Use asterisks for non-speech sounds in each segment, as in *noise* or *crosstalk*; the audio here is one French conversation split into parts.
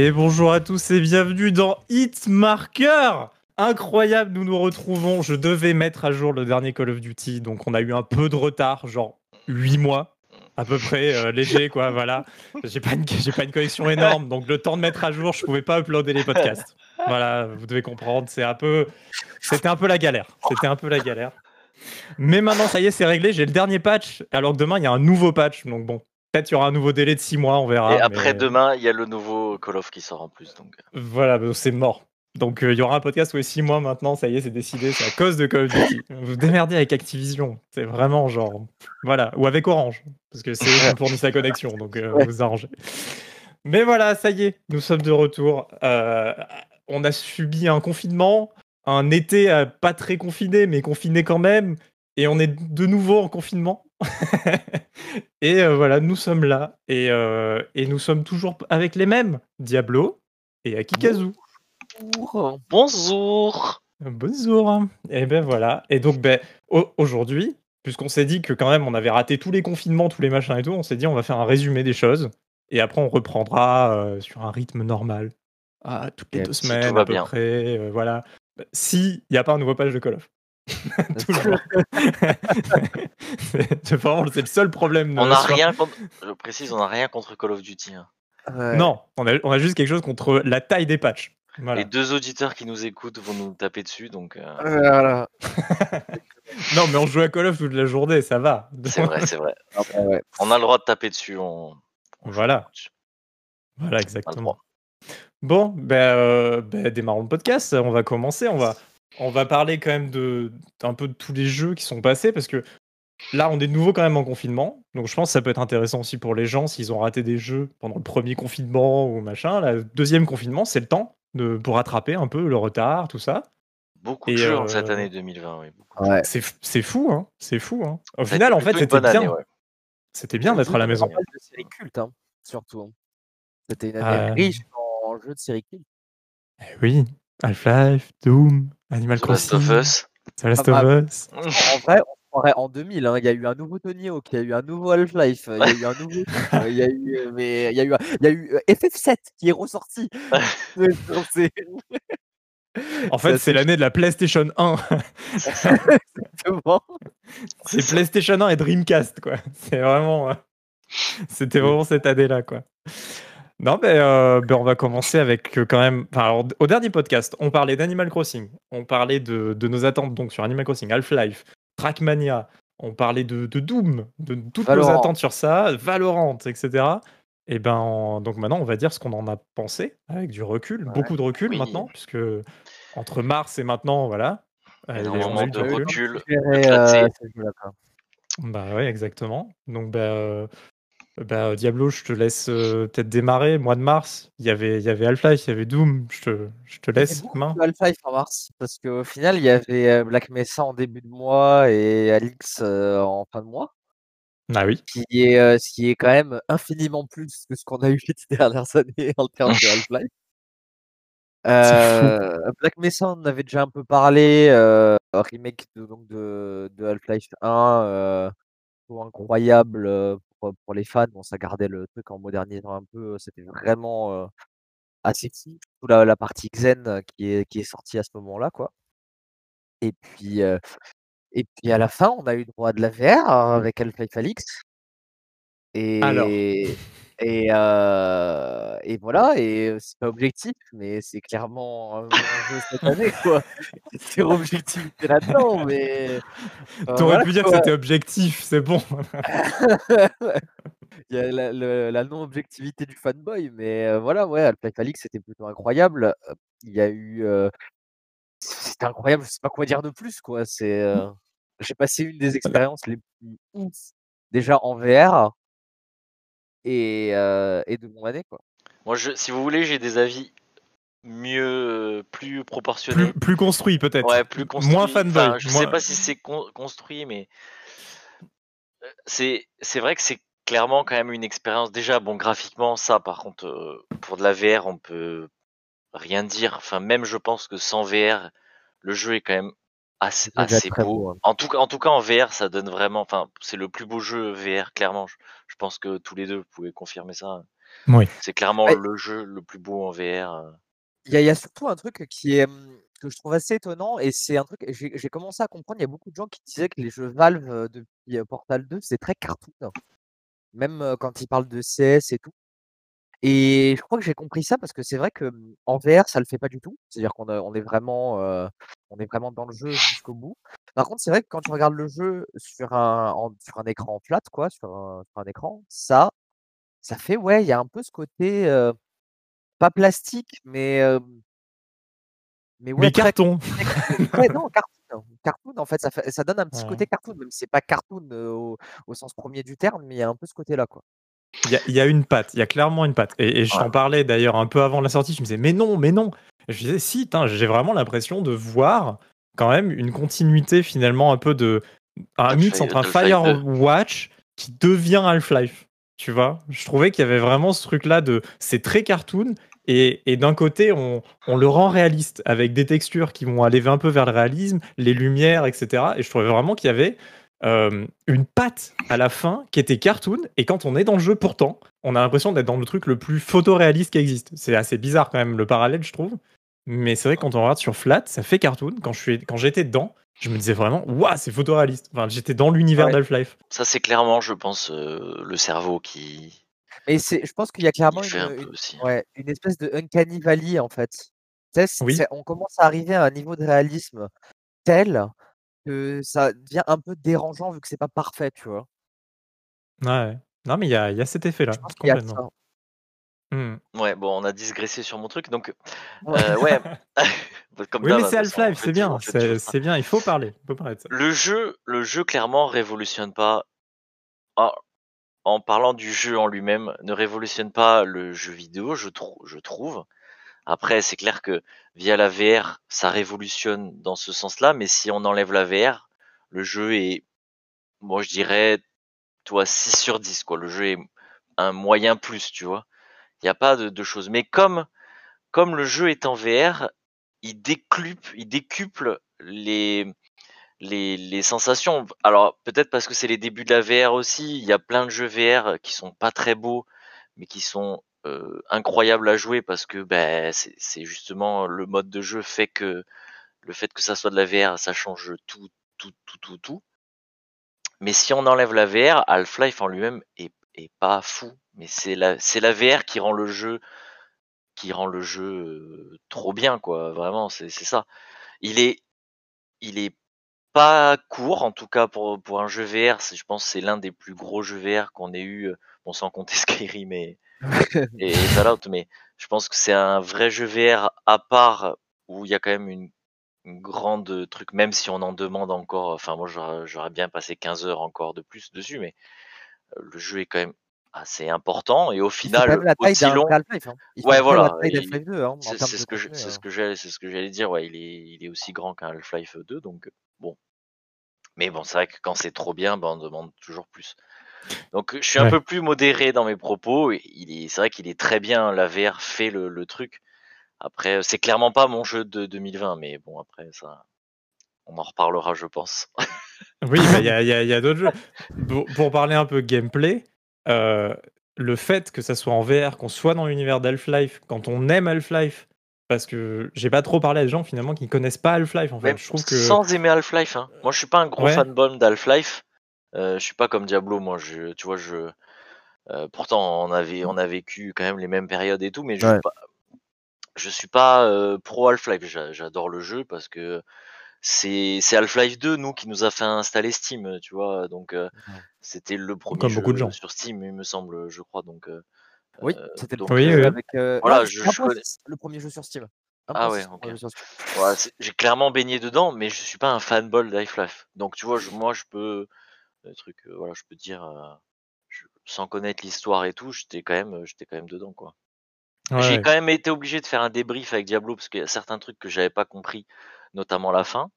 Et bonjour à tous et bienvenue dans Hitmarker Incroyable, nous nous retrouvons. Je devais mettre à jour le dernier Call of Duty, donc on a eu un peu de retard, genre 8 mois à peu près euh, léger quoi voilà. J'ai pas une pas une collection énorme donc le temps de mettre à jour je pouvais pas uploader les podcasts. Voilà vous devez comprendre c'est un peu c'était un peu la galère c'était un peu la galère. Mais maintenant ça y est c'est réglé j'ai le dernier patch alors que demain il y a un nouveau patch donc bon peut-être il y aura un nouveau délai de 6 mois on verra Et après demain, il y a le nouveau Call of qui sort en plus. Donc. voilà bah, c'est mort donc euh, il y aura un podcast tous les 6 mois maintenant, ça y est, c'est décidé, c'est à cause de Call of Duty. *laughs* Vous démerdez avec Activision, c'est vraiment genre... Voilà, ou avec Orange, parce que c'est eux qui fournissent la connexion, donc euh, Ouais. vous arrangez. Mais voilà, ça y est, nous sommes de retour. Euh, on a subi un confinement, un été euh, pas très confiné, mais confiné quand même, et on est de nouveau en confinement. *laughs* et euh, voilà, nous sommes là, et, euh, et nous sommes toujours avec les mêmes, Diablo et Akikazu. Bonjour. Bonjour. Et ben voilà. Et donc ben au- aujourd'hui, puisqu'on s'est dit que quand même on avait raté tous les confinements, tous les machins et tout, on s'est dit on va faire un résumé des choses et après on reprendra euh, sur un rythme normal. Ah, toutes les deux si semaines à peu bien. près, voilà. Si il n'y a pas un nouveau page de Call of. *laughs* Toujours. c'est vraiment c'est le seul problème. On n'a sur- rien contre. Je précise, on n'a rien contre Call of Duty. hein. Ouais. Non, on a, on a juste quelque chose contre la taille des patchs. Voilà. Les deux auditeurs qui nous écoutent vont nous taper dessus, donc euh, Voilà. *laughs* Non, mais on joue à Call of toute la journée, ça va. c'est vrai, c'est vrai. Après, *laughs* ouais. On a le droit de taper dessus. On... on joue Voilà. dessus. Voilà, a exactement. Bon, ben, euh, ben, démarrons le podcast. On va commencer. On va, on va parler quand même de un peu de tous les jeux qui sont passés parce que là, on est de nouveau quand même en confinement. Donc, je pense que ça peut être intéressant aussi pour les gens s'ils ont raté des jeux pendant le premier confinement ou machin. Le deuxième confinement, c'est le temps de, pour rattraper un peu le retard, tout ça. Beaucoup Et, de jeux euh, en cette année 2020. Oui. Ouais. C'est fou, hein. C'est fou, hein. Au Ça final, en fait, c'était bien. année, ouais. C'était bien d'être à la maison. Pas mal de séries cultes, hein, surtout. C'était une année Ah. riche en jeux de séries cultes. Eh oui, Half-Life, Doom, Animal The Last Crossing, of Us. The Last Ah of Us. En vrai, on se croirait en 2000. hein, Il y a eu un nouveau Tony Hawk, il y a eu un nouveau Half-Life, il y a eu un nouveau. euh, *laughs* il y a eu, euh, mais il y a eu, un- il y a eu euh, FF7 qui est ressorti. *laughs* En fait, c'est l'année de la PlayStation 1. exactement. *laughs* C'est PlayStation 1 et Dreamcast, quoi. C'est vraiment. euh, C'était vraiment cette année-là, quoi. Non, mais euh, ben, on va commencer avec euh, quand même. Enfin, alors, au dernier podcast, on parlait d'Animal Crossing. On parlait de, de nos attentes donc sur Animal Crossing, Half-Life, Trackmania. On parlait de, de Doom, de toutes nos Valorant. attentes sur ça, Valorant, etc. Et ben, en- donc maintenant, on va dire ce qu'on en a pensé avec du recul, Ouais. beaucoup de recul Oui. maintenant, puisque entre mars et maintenant, voilà. euh, Énormément de recul. recul. Éclaté. euh. Bah ouais, exactement. Donc bah, euh, bah, Diablo, je te laisse euh, peut-être démarrer. Mois de mars, il y avait, il y avait Half-Life, il y avait Doom. Je te, je te laisse main. Half-Life en mars, parce qu'au final, il y avait euh, Black Mesa en début de mois et Alix euh, en fin de mois, Ah oui. qui est, euh, ce qui est quand même infiniment plus que ce qu'on a eu *laughs* ces dernières années en termes de *laughs* Half-Life. Euh, Black Mesa, on en avait déjà un peu parlé, euh, remake de, donc de, de Half-Life 1, euh, plutôt incroyable euh, pour, pour les fans. Bon, ça gardait le truc en modernisant un peu, c'était vraiment euh, assez. Surtout la, la partie Xen qui est, qui est sortie à ce moment-là, quoi. Et puis, euh, et puis à la fin, on a eu droit à de la VR avec Half-Life Alix. Et, Alors. Et, euh, et voilà, et c'est pas objectif, mais c'est clairement un enjeu cette année, quoi. *laughs* *laughs* C'est objectivité là-dedans, mais. T'aurais voilà, pu dire que c'était objectif, c'est bon. *laughs* Il y a la, non-objectivité du fanboy, mais euh, voilà, ouais, Half-Life Alix, c'était plutôt incroyable. Il y a eu. euh, C'était incroyable, je sais pas quoi dire de plus, quoi. C'est. euh, J'ai passé une des expériences les plus ouf, déjà en VR et, euh, et de mon année, quoi. Moi, je, si vous voulez, j'ai des avis mieux, plus proportionnés. Plus, plus construit peut-être. Ouais, plus construit. Moins fanboy. Enfin, je moins- sais pas si c'est con- construit, mais euh, c'est c'est vrai que c'est clairement quand même une expérience. Déjà, bon, graphiquement, ça, par contre, euh, pour de la VR, on peut rien dire. Enfin, même je pense que sans VR, le jeu est quand même assez, beau, hein. En tout cas, en tout cas, en VR, ça donne vraiment. Enfin, c'est le plus beau jeu VR, clairement. Je, pense que tous les deux vous pouvez confirmer ça. Oui. C'est clairement Ouais. le jeu le plus beau en VR. euh. Il y a il y a surtout un truc qui est, mmh, que je trouve assez étonnant et c'est un truc j'ai commencé à comprendre, il y a beaucoup de gens qui disaient que les jeux Valve, heu, depuis, heu, Portal 2, c'est très cartoon. Même, heu, quand ils parlent de CS et tout et je crois que j'ai compris ça parce que c'est vrai que, mmh, en VR, ça le fait pas du tout. C'est-à-dire qu'on on est vraiment, on est vraiment dans le jeu jusqu'au bout. Par contre, c'est vrai que quand tu regardes le jeu sur un en sur un écran flat quoi, sur un sur un écran, ça ça fait ouais, il y a un peu ce côté, heu, pas plastique mais, hem mais ouais, Mais très carton. *laughs* *laughs* ouais, non, cartoon. Cartoon, en fait, ça fait ça donne un petit Ouais. côté cartoon, même si c'est pas cartoon, heu, au au sens premier du terme, mais il y a un peu ce côté-là, quoi. Il y a, il y a une patte, il y a clairement une patte. Et, et je t'en parlais d'ailleurs un peu avant la sortie, je me disais, mais non, mais non. Et je disais, si, j'ai vraiment l'impression de voir quand même une continuité finalement un peu de. Un mix entre un Half-Life 2. Firewatch qui devient Half-Life. Tu vois Je trouvais qu'il y avait vraiment ce truc-là de. C'est très cartoon. Et, et d'un côté, on, on le rend réaliste avec des textures qui vont aller un peu vers le réalisme, les lumières, etc. Et je trouvais vraiment qu'il y avait euh, une patte à la fin qui était cartoon. Et quand on est dans le jeu, pourtant, on a l'impression d'être dans le truc le plus photoréaliste qui existe. C'est assez bizarre quand même le parallèle, je trouve. Mais c'est vrai que quand on regarde sur Flat, ça fait cartoon. Quand je suis, quand j'étais dedans, je me disais vraiment, waouh, c'est photoréaliste. Enfin, j'étais dans l'univers Ouais. d'Half-Life. Ça, c'est clairement, je pense, euh, le cerveau qui, Mais c'est je pense qu'il y a clairement un une, peu une aussi. ouais, une espèce de uncanny valley, en fait. Tu sais, c Oui. c'est on commence à arriver à un niveau de réalisme tel que ça devient un peu dérangeant vu que c'est pas parfait, tu vois? Ouais. Non, mais il y a, il y a cet effet-là, complètement. Hmm. Ouais, bon, on a digressé sur mon truc, donc Ouais. euh, ouais. *laughs* *laughs* Comme Oui, mais hein, c'est on Half-Life, c'est bien. C'est bien, il faut parler. Il faut parler de ça. Le jeu, le jeu clairement révolutionne pas. En, en parlant du jeu en lui-même, ne révolutionne pas le jeu vidéo, je, trou- je trouve. Après, c'est clair que via la VR, ça révolutionne dans ce sens-là, mais si on enlève la VR, le jeu est, moi je dirais, toi 6 sur 10, quoi. Le jeu est un moyen plus, tu vois. Il n'y a pas de, choses. Mais comme, comme le jeu est en VR, il décuple, il décuple les, les, sensations. Alors peut-être parce que c'est les débuts de la VR aussi. Il y a plein de jeux VR qui sont pas très beaux, mais qui sont euh, incroyables à jouer parce que ben c'est justement le mode de jeu fait que le fait que ça soit de la VR, ça change tout, tout, tout, tout, tout. Mais si on enlève la VR, Half-Life en lui-même est, est pas fou. Mais c'est la, c'est la VR qui rend le jeu, qui rend le jeu euh, trop bien, quoi. Vraiment, c'est, c'est ça. Il est, il est pas court, en tout cas pour, pour un jeu VR. Je pense, que c'est l'un des plus gros jeux VR qu'on ait eu, euh, bon, sans compter *laughs* Skyrim et, et, et Fallout, mais je pense que c'est un vrai jeu VR à part où il y a quand même une, une grande truc, même si on en demande encore. Enfin, moi, j'aurais, bien passé 15 heures encore de plus dessus, mais le jeu est quand même assez important et au final même la taille aussi long. Half-Life, hein. Ouais, voilà. la taille il- d'Half-Life 2, hein, c'est ce que je, contenu, c'est hein. ce que c'est ce que j'allais dire. Ouais, il est, il est aussi grand qu'un Half-Life 2, donc bon. Mais bon, c'est vrai que quand c'est trop bien, ben, on demande toujours plus. Donc je suis un peu plus modéré dans mes propos. Il est, c'est vrai qu'il est très bien. La VR fait le, le truc. Après, c'est clairement pas mon jeu de 2020, mais bon, après ça, on en reparlera, je pense. Oui, bah, il y a, *laughs* il y a- il y a d'autres jeux. Pour, pour parler un peu gameplay, euh, le fait que ça soit en VR, qu'on soit dans l'univers d'Half-Life, quand on aime Half-Life, parce que j'ai pas trop parlé à des gens finalement qui connaissent pas Half-Life en fait. Même Je trouve que. sans aimer Half-Life. Hein. Moi, je suis pas un gros Ouais. fanboy d'Half-Life. Euh, je suis pas comme Diablo. Moi, je, tu vois, je. euh, pourtant, on avait, on a vécu quand même les mêmes périodes et tout, mais je Ouais. suis pas, je suis pas euh, pro Half-Life. J'a- J'adore le jeu parce que c'est c'est Half-Life 2 nous qui nous a fait installer Steam, tu vois. Donc euh, Ouais. c'était le premier Comme jeu beaucoup de gens. sur Steam, il me semble, je crois. Donc euh, Oui, euh, c'était le Oui, jeu oui. avec, heu, Voilà, non, je- c'était je connais- 1.6, le premier jeu sur Steam. Ah 1.6, ouais, le ok. premier jeu sur Steam. voilà, c'est- j'ai clairement baigné dedans, mais je suis pas un fanboy d'Half-Life. Donc tu vois, je, moi je peux le truc, euh, voilà, je peux dire euh, je- sans connaître l'histoire et tout, j'étais quand même, j'étais quand même dedans quoi. Ouais, J'ai ouais. quand même été obligé de faire un débrief avec Diablo parce qu'il y a certains trucs que j'avais pas compris, notamment la fin,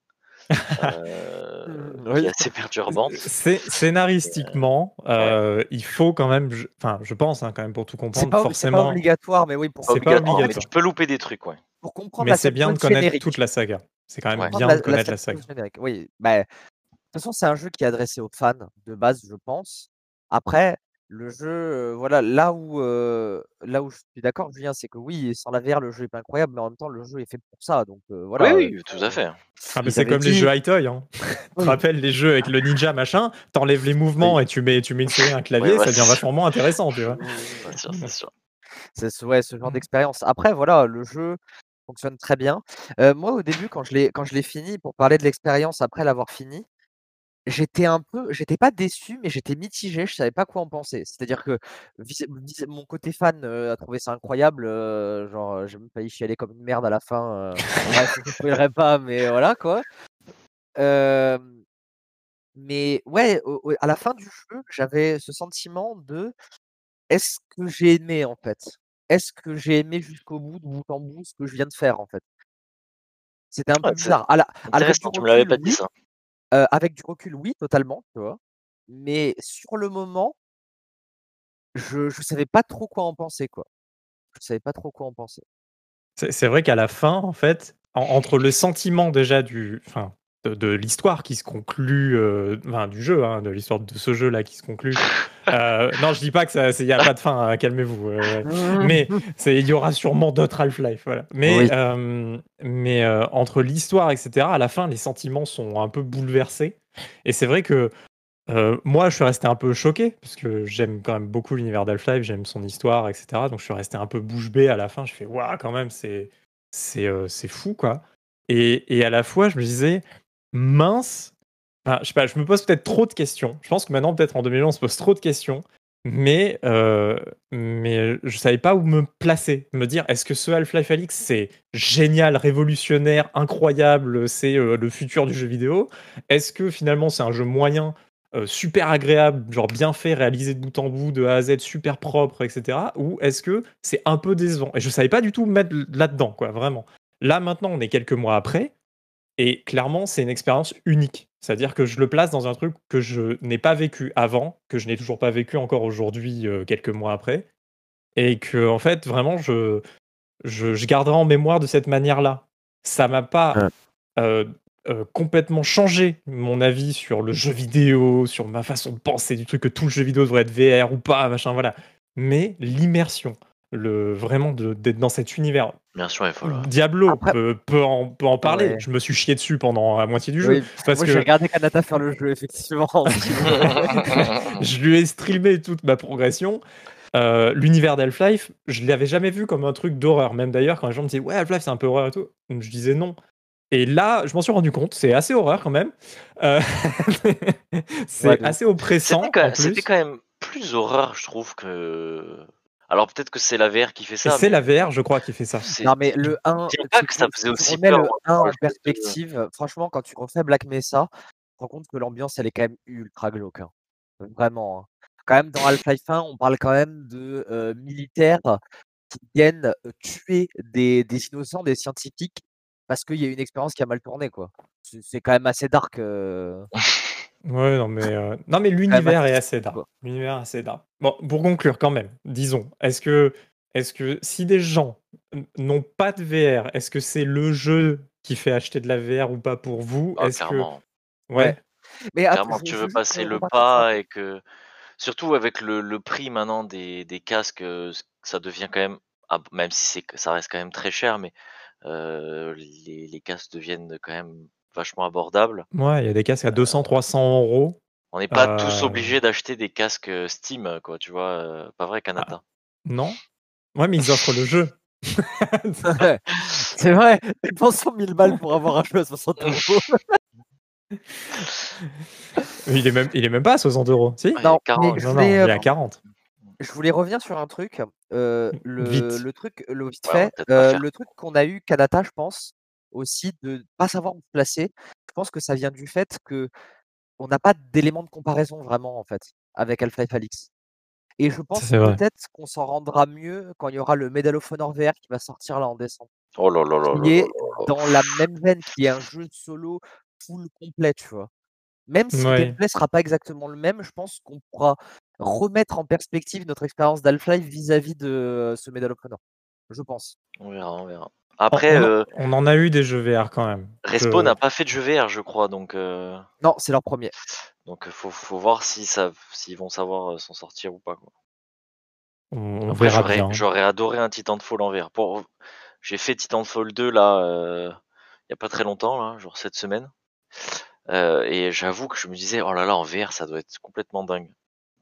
euh, Mmh, qui oui. est assez perturbante. C'est scénaristiquement, euh, il faut quand même, je- enfin, je pense hein, quand même pour tout comprendre, pas, c'est pas forcément. obligatoire, mais oui, pour, C'est pas Obligatoire, mais obligatoire. tu peux louper des trucs, ouais. pour comprendre Mais c'est bien de connaître générique. toute la saga. C'est quand même Ouais. bien de connaître la saga. générique. Oui, bah, de toute façon, c'est un jeu qui est adressé aux fans de base, je pense. Après, le jeu, voilà, là où, là où je suis d'accord, Julien, c'est que oui, sans la VR, le jeu est pas incroyable, mais en même temps, le jeu est fait pour ça, donc Oui, voilà, heu, oui, tout à fait. Ah, mais ils c'est comme les jeux High-Toy. Hein. *laughs* Tu te Oui. rappelles les jeux avec le ninja machin T'enlèves les mouvements et tu mets, tu mets une souris et un clavier, Ouais, ouais, ça devient vachement moins intéressant, tu vois. *laughs* C'est sûr, c'est sûr. C'est ce ouais, ce genre Mmh. d'expérience. Après voilà, le jeu fonctionne très bien. Moi, au début, quand je l'ai quand je l'ai fini, pour parler de l'expérience après l'avoir fini, j'étais un peu j'étais pas déçu, mais j'étais mitigé, je savais pas quoi en penser. C'est-à-dire que mon côté fan, heu, a trouvé ça incroyable, heu, genre, heu, j'ai même failli chialer comme une merde à la fin, heu, bref, je spoilerai pas, mais voilà quoi. Mais ouais, au au à la fin du jeu, j'avais ce sentiment de: «Est-ce que j'ai aimé, en fait? Est-ce que j'ai aimé jusqu'au bout, de bout en bout, ce que je viens de faire, en fait?» C'était un Ouais, peu bizarre. À la du intéressant, tu me l'avais pas dit ça. Avec du recul, oui, totalement, tu vois? Mais sur le moment je je savais pas trop quoi en penser, quoi. Je savais pas trop quoi en penser. C'est vrai qu'à la fin, en fait, en entre le sentiment déjà du de de l'histoire qui se conclut, heu, enfin du jeu, hein, de l'histoire de ce jeu-là qui se conclut. Heu, *laughs* non, je dis pas que ça il y a pas de fin, hein, calmez-vous, heu, *laughs* mais c'est il y aura sûrement d'autres Half-Life, voilà. Mais, Oui. mais, entre l'histoire et cetera, à la fin, les sentiments sont un peu bouleversés et c'est vrai que, moi, je suis resté un peu choqué parce que j'aime quand même beaucoup l'univers d'Half-Life, j'aime son histoire et cetera, donc je suis resté un peu bouche bée à la fin. Je fais: «Waouh, quand même, c'est c'est, heu, c'est fou, quoi» et et à la fois, je me disais: «Mince» enfin, je sais pas, je me pose peut-être trop de questions. Je pense que maintenant, peut-être en 2020, on se pose trop de questions, mais, heu, mais je savais pas où me placer. Me dire: «Est-ce que ce Half-Life Alyx, c'est génial, révolutionnaire, incroyable, c'est, heu, le futur du jeu vidéo? Est-ce que finalement, c'est un jeu moyen, heu, super agréable, genre bien fait, réalisé de bout en bout, de A à Z, super propre et cetera? Ou est-ce que c'est un peu décevant?» et je savais pas du tout me mettre là-dedans, quoi, vraiment. Là, maintenant, on est quelques mois après et clairement, c'est une expérience unique. C'est-à-dire que je le place dans un truc que je n'ai pas vécu avant, que je n'ai toujours pas vécu encore aujourd'hui, heu, quelques mois après et que en fait, vraiment, je je je garderai en mémoire de cette manière-là. Ça m'a pas, heu heu, complètement changé mon avis sur le jeu vidéo, sur ma façon de penser du truc que tout le jeu vidéo devrait être VR ou pas, machin, voilà. Mais l'immersion, le vraiment d'être dans cet univers. Bien sûr, il faut le Diablo Après peut peut en peut en parler. Ouais. Je me suis chié dessus pendant la moitié du jeu Oui, parce moi que j'ai regardé Kanata faire le jeu effectivement. *laughs* je lui ai streamé toute ma progression. Heu, l'univers d'Half-Life, je l'avais jamais vu comme un truc d'horreur. Même d'ailleurs, quand les gens me disaient: «Ouais, Half-Life, c'est un peu horreur et tout», je disais: «Non» et là, je m'en suis rendu compte, c'est assez horreur quand même. Heu, *laughs* c'est Ouais, assez oppressant C'était quand même plus horreur, je trouve que alors peut-être que c'est la VR qui fait ça, c'est mais la VR, je crois, qui fait ça. Non mais le 1, je pas si que ça faisait aussi peur, le moi, 1 dans en de perspective, franchement quand tu refais Black Mesa, tu te rends compte que l'ambiance elle est quand même ultra glauque, hein. Vraiment, hein. Quand même dans Half-Life 1, on parle quand même de, heu, militaires qui viennent, heu, tuer des des innocents, des scientifiques, parce qu'il y a une expérience qui a mal tourné quoi. C'est quand même assez dark, heu, *laughs* Ouais, non mais, heu, non mais quand même l'univers est assez dark. L'univers est assez dark. Bon, pour conclure quand même, disons, est-ce que est-ce que si des gens n'ont pas de VR, est-ce que c'est le jeu qui fait acheter de la VR ou pas pour vous? Ah Est-ce que Ouais. Mais clairement, tu veux passer le pas et que surtout avec le le prix maintenant des des casques, heu, s ça devient quand même ah même si c'est que ça reste quand même très cher, mais heu, les les casques deviennent quand même vachement abordables. Ouais, il y a des casques à 200-300 €. On n'est pas tous Heu, obligés d'acheter des casques, heu, Steam, quoi, tu vois? Heu, pas vrai, ah, Kanata? non? Ouais, mais ils offrent le jeu. *laughs* C'est vrai, dépensons 1000 balles pour avoir un jeu à 60 *laughs* €. Il est même il est même pas à 60 €, si? Ah, il y a Non, mais 40, je Non, voulais, non, il est à hem, 40. je voulais revenir sur un truc, le Vite. le truc le vite fait, le truc qu'on a eu Kanata, je pense, aussi de pas savoir où se placer. Je pense que ça vient du fait qu'on n'a pas d'éléments de comparaison vraiment, en fait, avec Half-Life Alyx et je pense peut-être qu'on s'en rendra mieux quand il y aura le Medal of Honor VR qui va sortir là en décembre. Oh là là là là Qui là est dans la même veine, qui est un jeu solo full complet, tu vois? Même si le gameplay sera pas exactement le même, je pense qu'on pourra remettre en perspective notre expérience d'Half-Life vis-à-vis de, heu, ce Medal of Honor. Je pense. On verra, on verra. Après, on, euh, on en a eu des jeux VR quand même. Respawn n'a pas fait de jeu VR, je crois, donc euh, Non, c'est leur premier. donc faut faut voir si ça s'ils vont savoir euh, s'en sortir ou pas. Quoi. On, on Après, verra j'aurais bien. j'aurais adoré un Titanfall en VR. Pour j'ai fait Titanfall 2 là euh, il y a pas très longtemps là, genre cette semaine. Euh, et j'avoue que je me disais oh là là en VR ça doit être complètement dingue.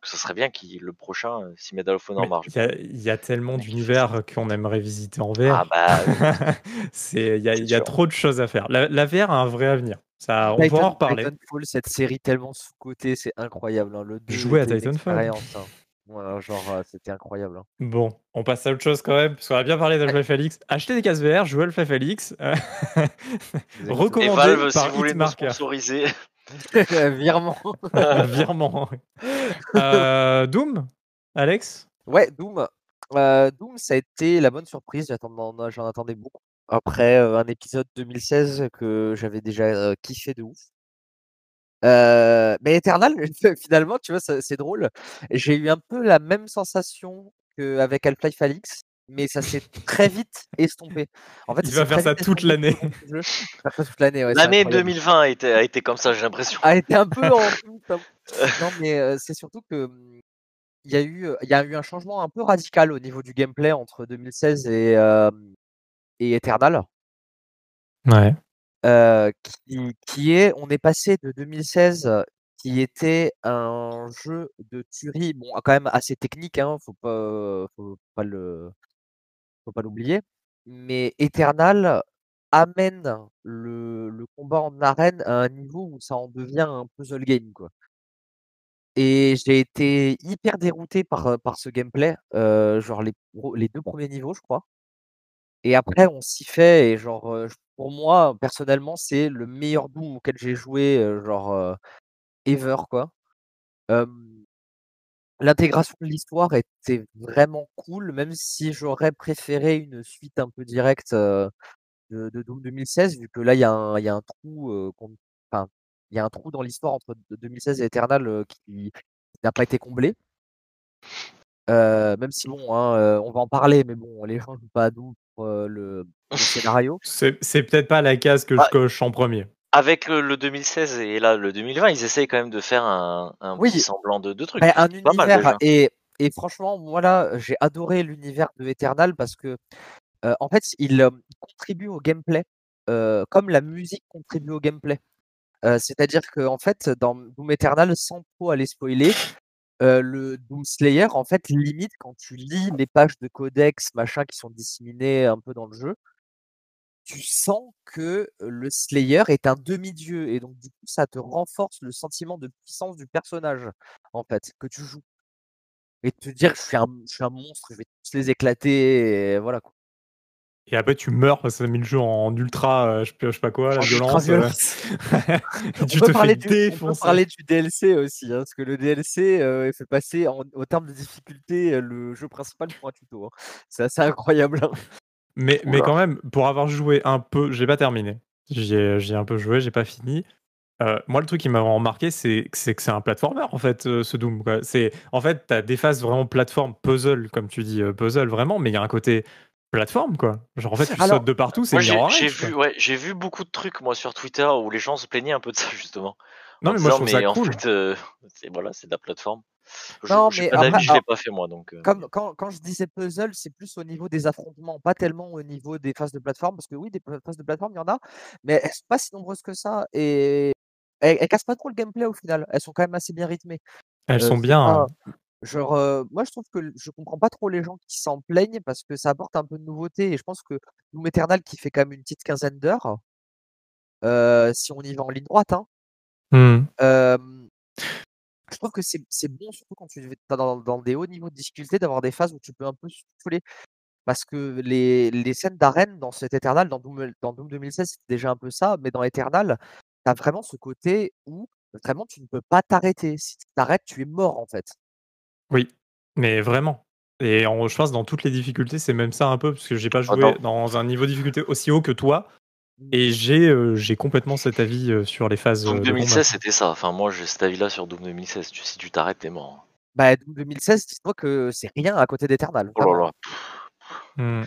Ça serait bien qu'il le prochain euh, si Medal of Honor Mais marche. Il y, a- il y a tellement d'univers qu'on aimerait visiter en VR. Ah bah *laughs* c'est il y a, y trop de choses à faire. La, la VR a un vrai avenir. Ça, on Titan- pourra en reparler. Titanfall, cette série tellement sous-cotée, c'est incroyable. hein. Le 2 Jouer à Titanfall. hein. Ouais, genre, euh, c'était incroyable. hein. Bon, on passe à autre chose quand même, parce qu'on a bien parlé d'Half-Life Alix. Achetez des cases VR, jouez à. *laughs* Euh, Et recommandé Valve si par vous voulez nous sponsoriser. *laughs* Virement. Virement. Euh, Doom, Alex? Ouais, Doom. Euh, Doom, ça a été la bonne surprise. J'attendais- J'en attendais beaucoup. Après euh, un épisode 2016 que j'avais déjà euh, kiffé de ouf. Euh, mais Eternal, *laughs* finalement, tu vois, c'est drôle. J'ai eu un peu la même sensation qu'avec Half-Life Alix, mais ça s'est très vite estompé. En fait, Il *laughs* va faire ça toute l'année. toute l'année, ouais, L'année incroyable. 2020 a été, a été comme ça, j'ai l'impression. a été un peu en. *laughs* Non, mais euh, c'est surtout que hum, il y a eu, il y a eu un changement un peu radical au niveau du gameplay entre 2016 et, euh, et Eternal, Ouais. euh, qui, qui est, on est passé de 2016 euh, qui était un jeu de tuerie, bon, quand même assez technique, hein, faut pas, faut pas le, faut pas l'oublier, mais Eternal amène le, le combat en arène à un niveau où ça en devient un puzzle game, quoi. Et j'ai été hyper dérouté par, heu, par ce gameplay, heu, genre les les 2 premiers niveaux, je crois. Et après on s'y fait et genre, heu, j pour moi, personnellement, c'est le meilleur Doom auquel j'ai joué, genre, ever, quoi. L'intégration de l'histoire était vraiment cool, même si j'aurais préféré une suite un peu directe, de de Doom 2016, vu que là, il y a un il y a un trou, enfin, il y a un trou dans l'histoire entre de 2016 et Eternal, heu, qui qui n'a pas été comblé. Même si bon, hein, on va en parler, mais bon, les gens jouent pas à pour, heu, le le scénario. C'est peut-être pas la case que je coche en premier. Avec euh, le 2016 et là le 2020, ils essayent quand même de faire un, un Oui. petit semblant de, de trucs. Bah, un mal univers et et franchement, moi là, j'ai adoré l'univers de Eternal parce que, heu, en fait, il, hem, contribue au gameplay, comme la musique contribue au gameplay. C'est-à-dire qu'en fait, dans Doom Eternal, sans trop aller spoiler, le Doom Slayer, en fait, limite quand tu lis les pages de codex, machin, qui sont disséminées un peu dans le jeu tu sens que, le Slayer est un demi-dieu et donc du coup, ça te renforce le sentiment de puissance du personnage, en fait, que tu joues. Et te dire: «Je suis un je suis un monstre, je vais tous les éclater» et voilà quoi. Et après, tu meurs parce que ça met le jeu en ultra, je sais pas- quoi, la En violence. euh, et *laughs* On tu peut te parler du on peut parler du DLC aussi, hein, parce que le DLC, fait passer en au terme de difficulté, le jeu principal pour un tuto, hein. C'est assez incroyable, hein. Mais, mais quand même, pour avoir joué un peu, j'ai pas terminé. J'y ai, j'y ai un peu joué, j'ai pas fini. Euh, moi, le truc qui m'a vraiment marqué, c'est que c'est un platformer, en fait, euh, ce Doom. quoi. En fait, t'as des phases vraiment plateforme, puzzle, comme tu dis, euh, puzzle, vraiment, mais il y a un côté plateforme, quoi. Genre, en fait, tu Alors, sautes de partout, c'est j'ai j'ai vu ouais, j'ai vu beaucoup de trucs moi sur Twitter où les gens se plaignaient un peu de ça *laughs* justement. Non, en mais moi, je trouve ça mais en cool. fait c'est voilà, c'est de la plateforme. Je Non, mais pas après d'avis, je l'ai pas fait moi donc euh, Comme quand quand je disais puzzle, c'est plus au niveau des affrontements, pas tellement au niveau des phases de plateforme, parce que oui, des phases de plateforme, il y en a, mais elles sont pas si nombreuses que ça et elles elles cassent pas trop le gameplay au final. Elles sont quand même assez bien rythmées. Elles Heu, sont bien. pas hein. genre, heu, moi je trouve que je comprends pas trop les gens qui s'en plaignent parce que ça apporte un peu de nouveauté et je pense que Doom Eternal qui fait quand même une petite quinzaine d'heures, heu, si on y va en ligne droite, hein, Hmm. hem, je trouve que c'est c'est bon surtout quand tu es dans dans des hauts niveaux de difficulté d'avoir des phases où tu peux un peu souffler. Parce que les les scènes d'arène dans cet Eternal, dans Doom dans Doom 2016, c'était déjà un peu ça, mais dans Eternal, tu as vraiment ce côté où vraiment tu ne peux pas t'arrêter. Si tu t'arrêtes, tu es mort en fait. Oui, mais vraiment. Et en, je pense dans toutes les difficultés, c'est même ça un peu, parce que j'ai pas Ah, joué dans- dans un niveau de difficulté aussi haut que toi. Et j'ai euh, j'ai complètement cet avis euh, sur les phases euh, Doom de 2016 combat. c'était ça. Enfin moi j'ai cet avis là sur Doom 2016. Tu, si tu t'arrêtes t'es mort. Bah, Doom 2016, dis-toi que c'est rien à côté d'Eternal, Oh là là. Hmm.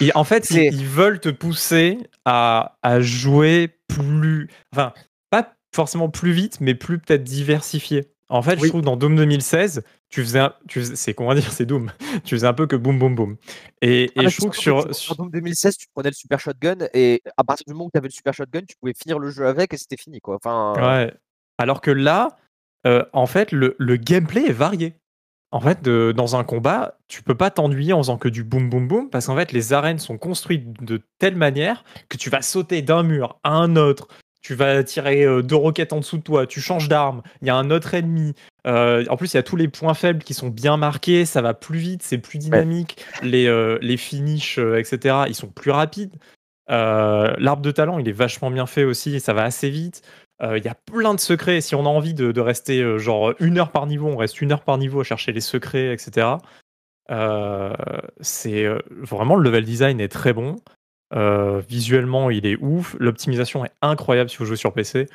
Et en fait, *laughs* ils, ils veulent te pousser à, à jouer plus. Enfin, pas forcément plus vite, mais plus peut-être diversifié. En fait, je trouve dans Doom 2016, tu faisais, un- tu faisais- c'est comment dire, c'est Doom. *laughs* Tu faisais un peu que boum boum boum. Et, Ah, et je trouve que sur, que sur Doom 2016, tu prenais le super shotgun et à partir du moment où tu avais le super shotgun, tu pouvais finir le jeu avec et c'était fini quoi. Enfin, Ouais. Alors que là, euh, en fait, le, le gameplay est varié. En fait, de- dans un combat, tu peux pas t'ennuyer en faisant que du boum boum boum, parce qu'en fait, les arènes sont construites de telle manière que tu vas sauter d'un mur à un autre, tu vas tirer euh, deux roquettes en dessous de toi, tu changes d'arme, il y a un autre ennemi. Euh, en plus, il y a tous les points faibles qui sont bien marqués, ça va plus vite, c'est plus dynamique. Les, euh, les finishes, etc., ils sont plus rapides. L'arbre de talent, il est vachement bien fait aussi, ça va assez vite. Il y a plein de secrets. Si on a envie de, de rester genre une heure par niveau, on reste une heure par niveau à chercher les secrets, etc. C'est vraiment le level design est très bon. Euh, visuellement, il est ouf. L'optimisation est incroyable si vous jouez sur PC.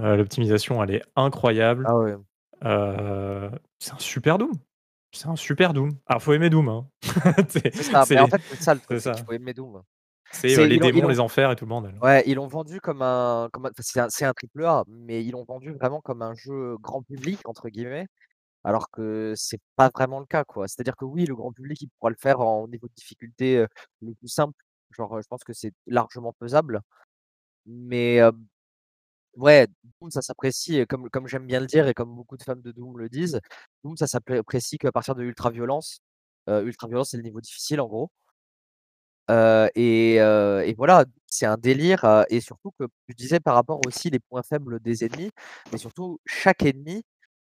Euh, L'optimisation, elle est incroyable. ah ouais. Euh, c'est un super Doom. C'est un super Doom. Alors, faut aimer Doom. Hein. *laughs* c'est ça. c'est Mais en les- fait, c'est ça le truc, ça. faut aimer Doom. c'est, les ont- démons, ont- les enfers et tout le bordel. Ouais, ils l'ont vendu comme un, comme un- enfin, c'est un, triple A, mais ils l'ont vendu vraiment comme un jeu grand public entre guillemets, alors que c'est pas vraiment le cas quoi. C'est-à-dire que oui, le grand public il pourra le faire en niveau de difficulté le plus simple. Genre, je pense que c'est largement faisable. Mais euh, ouais, ça s'apprécie comme comme j'aime bien le dire et comme beaucoup de fans de Doom le disent, Doom ça s'apprécie qu'à partir de ultra violence. ultra violence c'est le niveau difficile en gros. Et et voilà, c'est un délire, et surtout que tu disais par rapport aussi les points faibles des ennemis, mais surtout chaque ennemi,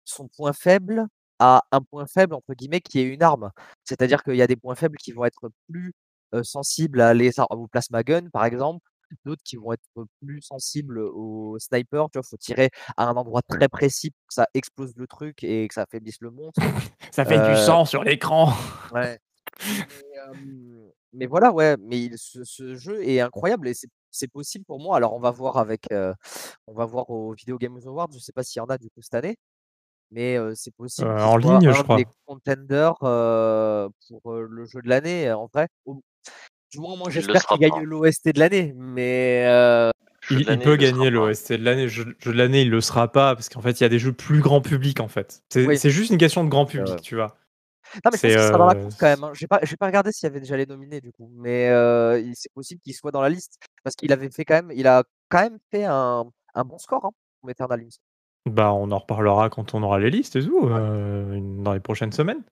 son point faible a un point faible entre guillemets qui est une arme. C'est-à-dire qu'il y a des points faibles qui vont être plus, heu, sensibles à les au plasma gun par exemple, d'autres qui vont être plus sensibles au sniper, tu vois? Faut tirer à un endroit très précis pour que ça explose le truc et que ça affaiblisse le monstre. *laughs* Ça fait du Euh, sang sur l'écran. Ouais. *laughs* Mais, voilà, ouais, mais il ce ce jeu est incroyable et c'est possible pour moi. Alors on va voir avec, heu, on va voir aux Video Game Awards, je sais pas s'il y en a du coup cette année, mais c'est possible Euh, qu'il en soit ligne, un je crois. des contenders, pour, le jeu de l'année, en vrai. Au du moins, moi j'espère qu'il gagne l'OST de l'année, mais Il, peut gagner l'OST de l'année. Jeu, jeu de l'année, il le sera pas parce qu'en fait, il y a des jeux plus grand public en fait. C'est Oui. c'est juste une question de grand public, tu vois. non, mais je pense C'est, qu'il sera dans la course quand même, hein. J'ai pas j'ai pas regardé s'il y avait déjà les nominés du coup, mais c'est possible qu'il soit dans la liste parce qu'il avait fait quand même il a quand même fait un un bon score, hein, pour Eternal, il me. Bah, on en reparlera quand on aura les listes et tout, euh, dans les prochaines semaines.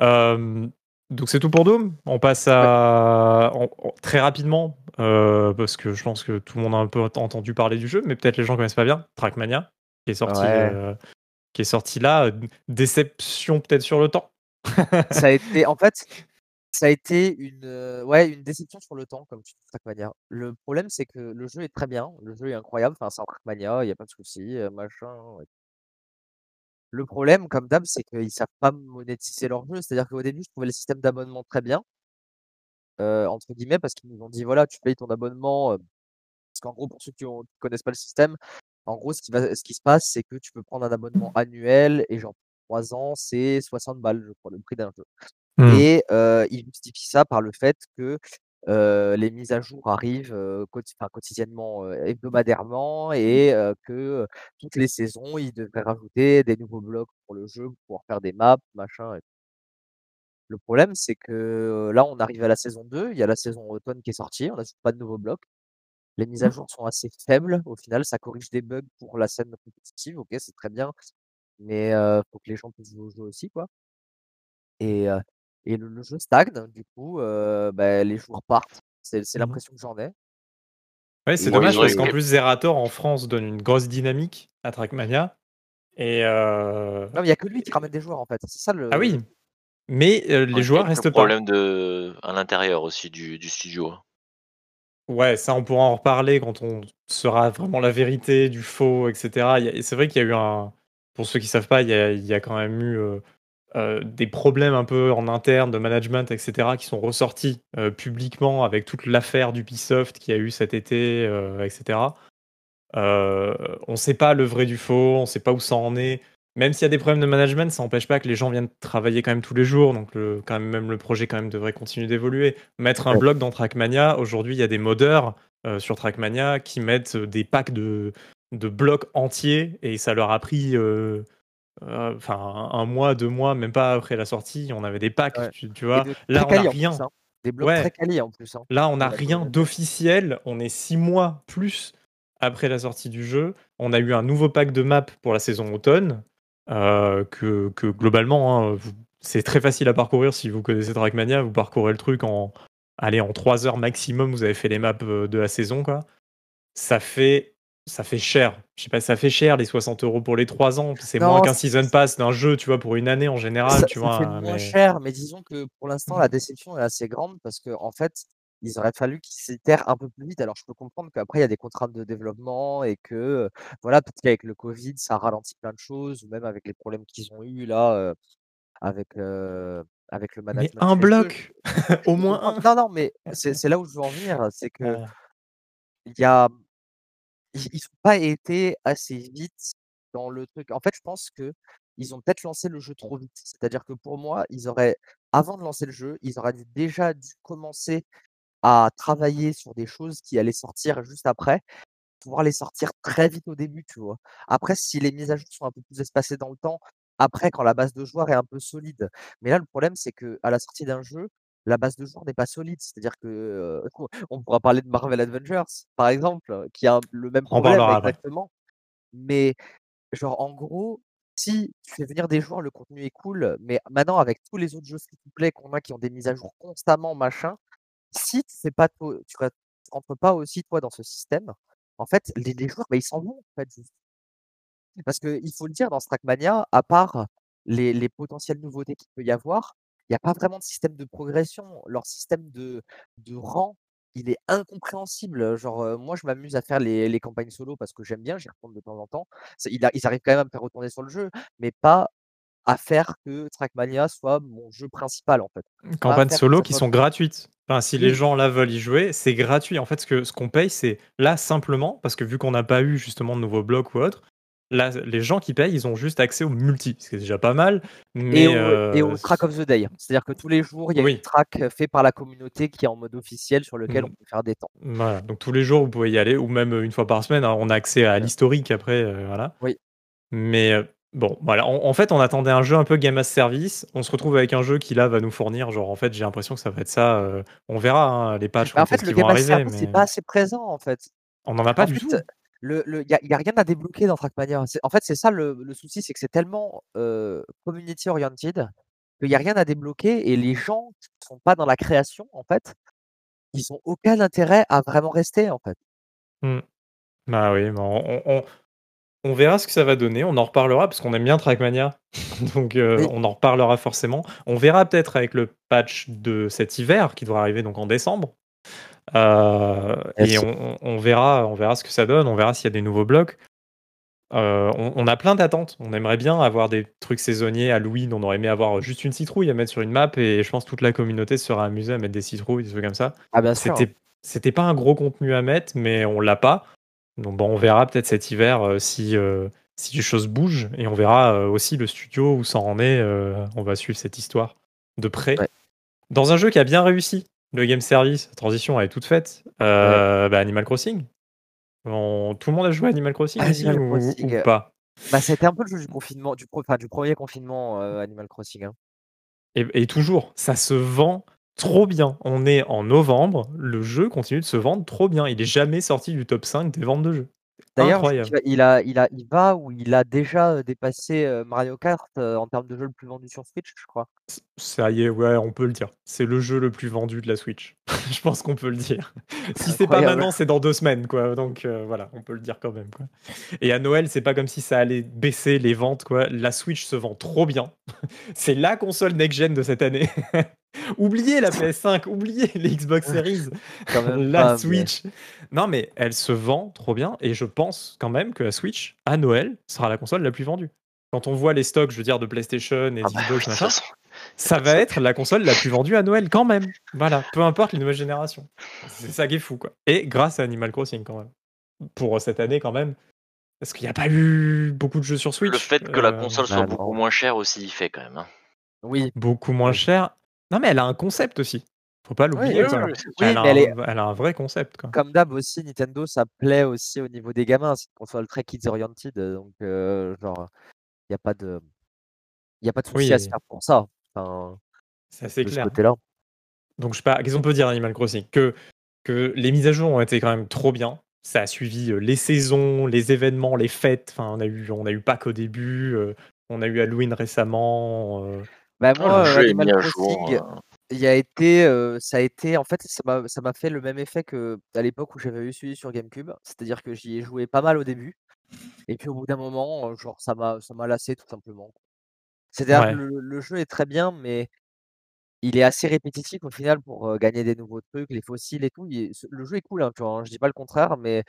Euh, donc c'est tout pour Doom. On passe à on- on- très rapidement euh, parce que je pense que tout le monde a un peu entendu parler du jeu, mais peut-être les gens connaissent pas bien. Trackmania qui est sorti, Ouais. qui est sorti là. Déception peut-être sur le temps. Ça a été en fait, ça a été une, ouais, une déception sur le temps, comme tu dis, Trackmania. Le problème, c'est que le jeu est très bien, le jeu est incroyable, enfin, c'est un Trackmania, il y a pas de souci, machin, ouais. Le problème, comme d'hab, c'est qu'ils savent pas monétiser leur jeu. C'est-à-dire qu'au début, je trouvais le système d'abonnement très bien, heu, entre guillemets, parce qu'ils nous ont dit: «Voilà, tu payes ton abonnement», parce qu'en gros, pour ceux qui qui connaissent pas le système, en gros, ce qui va ce qui se passe, c'est que tu peux prendre un abonnement annuel et genre 3 ans, c'est 60 balles, je crois, le prix d'un jeu. Hmm. Et heu, ils justifient ça par le fait que, heu, les mises à jour arrivent, enfin quotidiennement, heu, hebdomadairement et heu, que, toutes les saisons, ils devraient rajouter des nouveaux blocs pour le jeu, pour pouvoir faire des maps, machin et le problème, c'est que, là, on arrive à la saison 2, il y a la saison automne qui est sortie, on a toujours pas de nouveaux blocs. Les mises à jour sont assez faibles, au final, ça corrige des bugs pour la scène compétitive, OK, c'est très bien, mais heu, faut que les gens puissent jouer au jeu aussi, quoi. Et et le le jeu stagne, du coup, heu, bah, les joueurs partent. C'est Mhm. l'impression que j'en ai. Ouais, c'est dommage parce qu'en plus Zerator en France donne une grosse dynamique à Trackmania. Et euh, Non, mais il y a que lui qui ramène des joueurs, en fait. C'est ça le ah oui, mais euh, les Ouais, joueurs restent pas. problèmes de à l'intérieur aussi du, du studio. Ouais, ça on pourra en reparler quand on saura vraiment la vérité du faux, etc. Et C'est vrai qu'il y a eu un, pour ceux qui savent pas, il y a, il y a quand même eu euh, euh, des problèmes un peu en interne de management, etc. qui sont ressortis euh, publiquement avec toute l'affaire d'Ubisoft qu'il y a eu cet été, euh, etc. On sait pas le vrai du faux, on sait pas où ça en est. même s'il y a des problèmes de management, ça n'empêche pas que les gens viennent travailler quand même tous les jours. Donc, le, quand même, même le projet quand même devrait continuer d'évoluer. Mettre un bloc dans Trackmania, aujourd'hui, il y a des modeurs sur Trackmania qui mettent des packs de, de blocs entiers et ça leur a pris euh, euh, enfin un, mois, deux mois, même pas après la sortie. On avait des packs, tu, vois. Là, on n'a rien. Hein. Des blocs très quali en plus. Hein. Là, on n'a rien d'officiel. On est six mois plus après la sortie du jeu. On a eu un nouveau pack de maps pour la saison automne. Euh, que, globalement, hein, c'est très facile à parcourir si vous connaissez Trackmania. Vous parcourez le truc en, allez, en 3 heures maximum. Vous avez fait les maps euh, de la saison. Quoi. Ça fait ça fait cher. Je sais pas, ça fait cher les 60 euros pour les 3 ans. C'est moins qu'un season pass d'un jeu, tu vois, pour une année en général. Ça, tu vois, fait moins cher, mais disons que pour l'instant, la déception est assez grande parce que en fait, il aurait fallu qu'ils s'éterrent un peu plus vite. Alors, je peux comprendre qu'après, il y a des contraintes de développement et que, voilà, peut-être qu'avec le Covid, ça ralentit plein de choses, ou même avec les problèmes qu'ils ont eu là, avec, avec le management. Mais un bloc *laughs* Au moins un Non, non, mais *laughs* c'est là où je veux en venir. C'est que il y a. Ils n'ont pas été assez vite dans le truc. En fait, je pense que ils ont peut-être lancé le jeu trop vite. C'est-à-dire que pour moi, ils auraient, avant de lancer le jeu, ils auraient déjà dû commencer à travailler sur des choses qui allaient sortir juste après, pouvoir les sortir très vite au début, tu vois. Après, si les mises à jour sont un peu plus espacées dans le temps, après, quand la base de joueurs est un peu solide. Mais là, le problème, c'est que à la sortie d'un jeu, la base de joueurs n'est pas solide. C'est-à-dire que *laughs* on pourra parler de Marvel Avengers, par exemple, qui a le même problème exactement. Mais genre, en gros, si tu fais venir des joueurs, le contenu est cool, mais maintenant avec tous les autres jeux free to play qu'on a qui ont des mises à jour constamment, machin, si tu fais pas tu rentres pas aussi toi dans ce système, en fait, les, joueurs, bah, ils s'en vont en fait. Parce qu'il faut le dire, dans Strackmania, à part les, les potentielles nouveautés qu'il peut y avoir, n'y a pas vraiment de système de progression. Leur système de, de rang, il est incompréhensible. Genre, moi, je m'amuse à faire les, les, campagnes solo parce que j'aime bien, j'y retourne de temps en temps. Ils, ils, arrivent quand même à me faire retourner sur le jeu, mais pas à faire que Trackmania soit mon jeu principal en fait. Campagnes solo qui sont gratuites. Enfin, si les gens là veulent y jouer, c'est gratuit. En fait, ce qu'on ce qu'on paye, c'est là simplement, parce que vu qu'on n'a pas eu justement de nouveaux blocs ou autre, là, les gens qui payent, ils ont juste accès au multi, ce qui est déjà pas mal. Mais et, au, euh, track of the day. C'est-à-dire que tous les jours, il y a une track fait par la communauté qui est en mode officiel sur lequel mm. on peut faire des temps. Voilà, donc tous les jours, vous pouvez y aller, ou même une fois par semaine. Hein, on a accès à l'historique après, euh, voilà. Oui. Mais euh, Bon, voilà. En, fait, on attendait un jeu un peu game as service. On se retrouve avec un jeu qui là va nous fournir. Genre, en fait, j'ai l'impression que ça va être ça. Euh, on verra hein, les patchs. en fait, le game as service, c'est pas assez présent en fait. On n'en a pas du tout. Il le, n'y a, y a, rien à débloquer dans Trackmania. En fait, c'est ça le, souci, c'est que c'est tellement euh, community oriented qu'il n'y a rien à débloquer et les gens qui ne sont pas dans la création, en fait, ils n'ont aucun intérêt à vraiment rester, en fait. Mmh. Bah oui, on, on verra ce que ça va donner, on en reparlera parce qu'on aime bien Trackmania, *laughs* donc euh, on en reparlera forcément. On verra peut-être avec le patch de cet hiver qui devrait arriver donc en décembre. Euh, et on, verra, on verra ce que ça donne, on verra s'il y a des nouveaux blocs. Euh, on, a plein d'attentes. On aimerait bien avoir des trucs saisonniers. Halloween, on aurait aimé avoir juste une citrouille à mettre sur une map et je pense toute la communauté sera amusée à mettre des citrouilles, des trucs comme ça. Ah bien sûr. C'était pas un gros contenu à mettre, mais on l'a pas. Donc bon, on verra peut-être cet hiver euh, si, euh, si les choses bougent et on verra aussi le studio où ça en est. on va suivre cette histoire de près. Dans un jeu qui a bien réussi, le game service, la transition elle est toute faite. Bah, Animal Crossing. tout le monde a joué à Animal Crossing, ou, pas? bah, C'était un peu le jeu du confinement, du, du premier confinement Animal Crossing. Hein. Et, et, toujours, ça se vend trop bien. On est en novembre, le jeu continue de se vendre trop bien. Il est jamais sorti du top 5 des ventes de jeux. D'ailleurs, il, a, il, a, il va ou il a déjà dépassé Mario Kart en termes de jeu le plus vendu sur Switch, je crois. Ça y est, ouais, on peut le dire. C'est le jeu le plus vendu de la Switch. *laughs* je pense qu'on peut le dire. *laughs* si c'est pas maintenant, c'est dans deux semaines, quoi. Donc voilà, on peut le dire quand même. Quoi. Et à Noël, c'est pas comme si ça allait baisser les ventes, quoi. La Switch se vend trop bien. *laughs* c'est la console next-gen de cette année. *laughs* oubliez la PS5, oubliez les Xbox Series, *laughs* la Switch. Non, mais elle se vend trop bien et je pense quand même que la Switch, à Noël, sera la console la plus vendue. Quand on voit les stocks, je veux dire, de PlayStation et ah bah Xbox, ça va être la console la plus vendue à Noël quand même. Voilà, peu importe les nouvelles générations. C'est ça qui est fou, quoi. Et grâce à Animal Crossing, quand même. Pour cette année, quand même. Parce qu'il n'y a pas eu beaucoup de jeux sur Switch. Le fait que la euh, console soit bah, beaucoup moins chère aussi, il fait quand même. hein. Oui, beaucoup moins Oui. cher. Non, mais elle a un concept aussi. Faut pas l'oublier. oui, quoi. oui, c'est oui, elle, elle un, est elle a un vrai concept. Quoi. comme d'hab aussi, Nintendo, ça plaît aussi au niveau des gamins. C'est une console très kids oriented, donc euh, genre, il n'y a pas de, il y a pas de souci à se faire pour ça. Enfin, c'est assez de ce clair. côté-là. Donc, je sais pas, qu'est-ce qu'on peut dire Animal Crossing? Que, que les mises à jour ont été quand même trop bien. Ça a suivi euh, les saisons, les événements, les fêtes. Enfin, on a eu, on a eu Pâques au début. euh, on a eu Halloween récemment. euh, Bah Ah, moi, le euh, jeu est Animal mis à jour. Crossing, il y a été, euh, ça a été, en fait, ça m'a, fait le même effet que à l'époque où j'avais eu celui sur GameCube. C'est-à-dire que j'y ai joué pas mal au début, et puis au bout d'un moment, euh, genre, ça m'a, ça m'a lassé tout simplement. C'est-à-dire que le, le jeu est très bien, mais il est assez répétitif au final pour euh, gagner des nouveaux trucs, les fossiles et tout. il le jeu est cool, hein, tu vois, hein, je dis pas le contraire, mais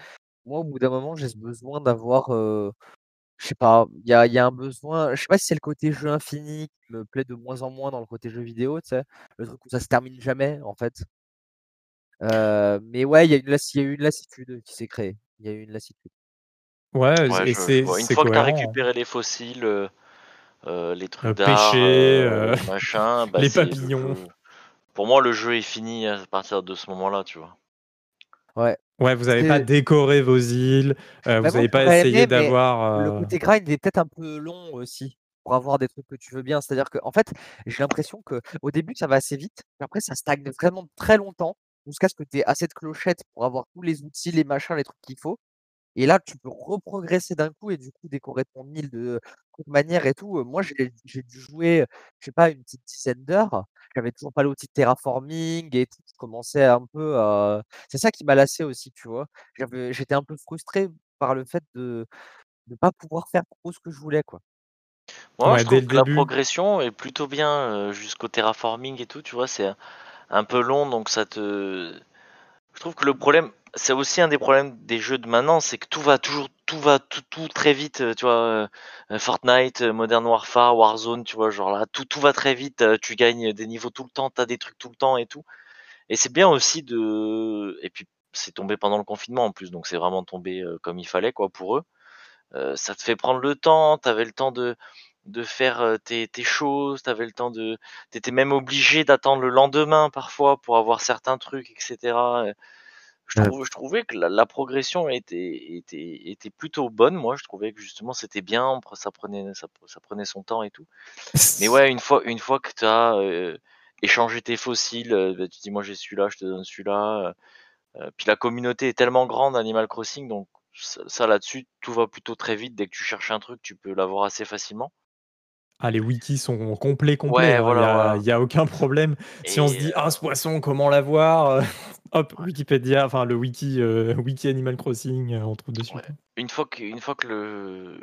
moi, au bout d'un moment, j'ai ce besoin d'avoir, euh, je sais pas, il y a, il y a un besoin, je sais pas si c'est le côté jeu infini qui me plaît de moins en moins dans le côté jeu vidéo, tu sais, le truc où ça se termine jamais, en fait. Euh, mais ouais, il y a une, lass- il y a eu une lassitude qui s'est créée. Il y a eu une lassitude. Ouais, Ouais, et je, je c'est. Une c'est fois que tu as cohérent. hein. récupéré les fossiles, euh, les trucs d'art, pêcher, euh, euh, machin, *laughs* bah les papillons. Pour moi, le jeu est fini à partir de ce moment-là, tu vois. Ouais. Ouais, vous n'avez pas décoré vos îles. euh, Bah, vous n'avez pas essayé d'avoir. le euh, côté grind est peut-être un peu long aussi pour avoir des trucs que tu veux bien. C'est-à-dire que, en fait, j'ai l'impression que au début, ça va assez vite, puis après, ça stagne vraiment très longtemps jusqu'à ce que tu aies assez de clochettes pour avoir tous les outils, les machins, les trucs qu'il faut. Et là, tu peux reprogresser d'un coup et du coup décorer ton île de toute manière et tout. Moi, j'ai dû jouer, je sais pas, une petite dizaine d'heures. J'avais toujours pas l'outil de terraforming et tout. Je commençais un peu à... C'est ça qui m'a lassé aussi, tu vois. J'étais un peu frustré par le fait de ne pas pouvoir faire trop ce que je voulais, quoi. Moi, Ouais, je trouve que la progression est plutôt bien jusqu'au terraforming et tout, tu vois, c'est un peu long, donc ça te... Je trouve que le problème, c'est aussi un des problèmes des jeux de maintenant, c'est que tout va toujours, tout va tout, tout très vite, euh, tu vois, euh, Fortnite, euh, Modern Warfare, Warzone, tu vois, genre là, tout, tout va très vite, tu gagnes des niveaux tout le temps, t'as des trucs tout le temps et tout. Et c'est bien aussi de... Et puis, c'est tombé pendant le confinement en plus, donc c'est vraiment tombé comme il fallait, quoi, pour eux. Ça te fait prendre le temps, t'avais le temps de de faire tes, tes choses, t'avais le temps de, t'étais même obligé d'attendre le lendemain parfois pour avoir certains trucs, etc. Je Ouais. trouve, je trouvais que la, la progression était, était, était plutôt bonne. Moi, je trouvais que justement c'était bien, ça prenait, ça, ça prenait son temps et tout. Mais *laughs* ouais, une fois, une fois que t'as euh, échangé tes fossiles, bah, tu dis moi j'ai celui-là, je te donne celui-là. euh, puis la communauté est tellement grande Animal Crossing, donc ça, ça, là-dessus, tout va plutôt très vite. Dès que tu cherches un truc, tu peux l'avoir assez facilement. Ah, les wikis sont complets, complets. Ouais, hein, Il n'y a, aucun problème. Si on se dit, ah, ce poisson, comment l'avoir euh, *laughs* Hop, Wikipédia, enfin le wiki, euh, wiki Animal Crossing, euh, on trouve dessus. ouais, une fois que, une fois que le,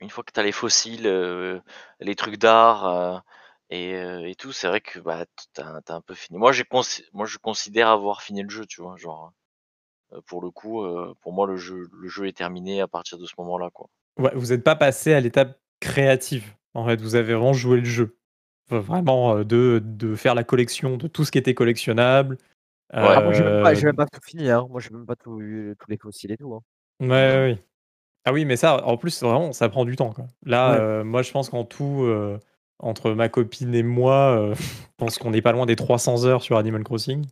une fois que t'as les fossiles, euh, les trucs d'art euh, et, euh, et tout, c'est vrai que bah t'as, t'as un peu fini. Moi, j'ai cons- moi je considère avoir fini le jeu, tu vois, genre euh, pour le coup, euh, pour moi le jeu, le jeu est terminé à partir de ce moment-là, quoi. Ouais, vous n'êtes pas passé à l'étape créative. En fait, vous avez vraiment joué le jeu. Enfin, Vraiment, euh, de, de faire la collection de tout ce qui était collectionnable. Ouais. Ah, moi, j'ai même pas, Euh, j'ai même pas tout fini, hein. Moi, j'ai même pas tout eu, tous les fossiles et tout. hein. Ouais, ouais, ouais. Ah oui, mais ça, en plus, vraiment, ça prend du temps. Quoi. Là, Ouais. euh, moi, je pense qu'en tout, euh, entre ma copine et moi, euh, *laughs* je pense qu'on n'est pas loin des 300 heures sur Animal Crossing.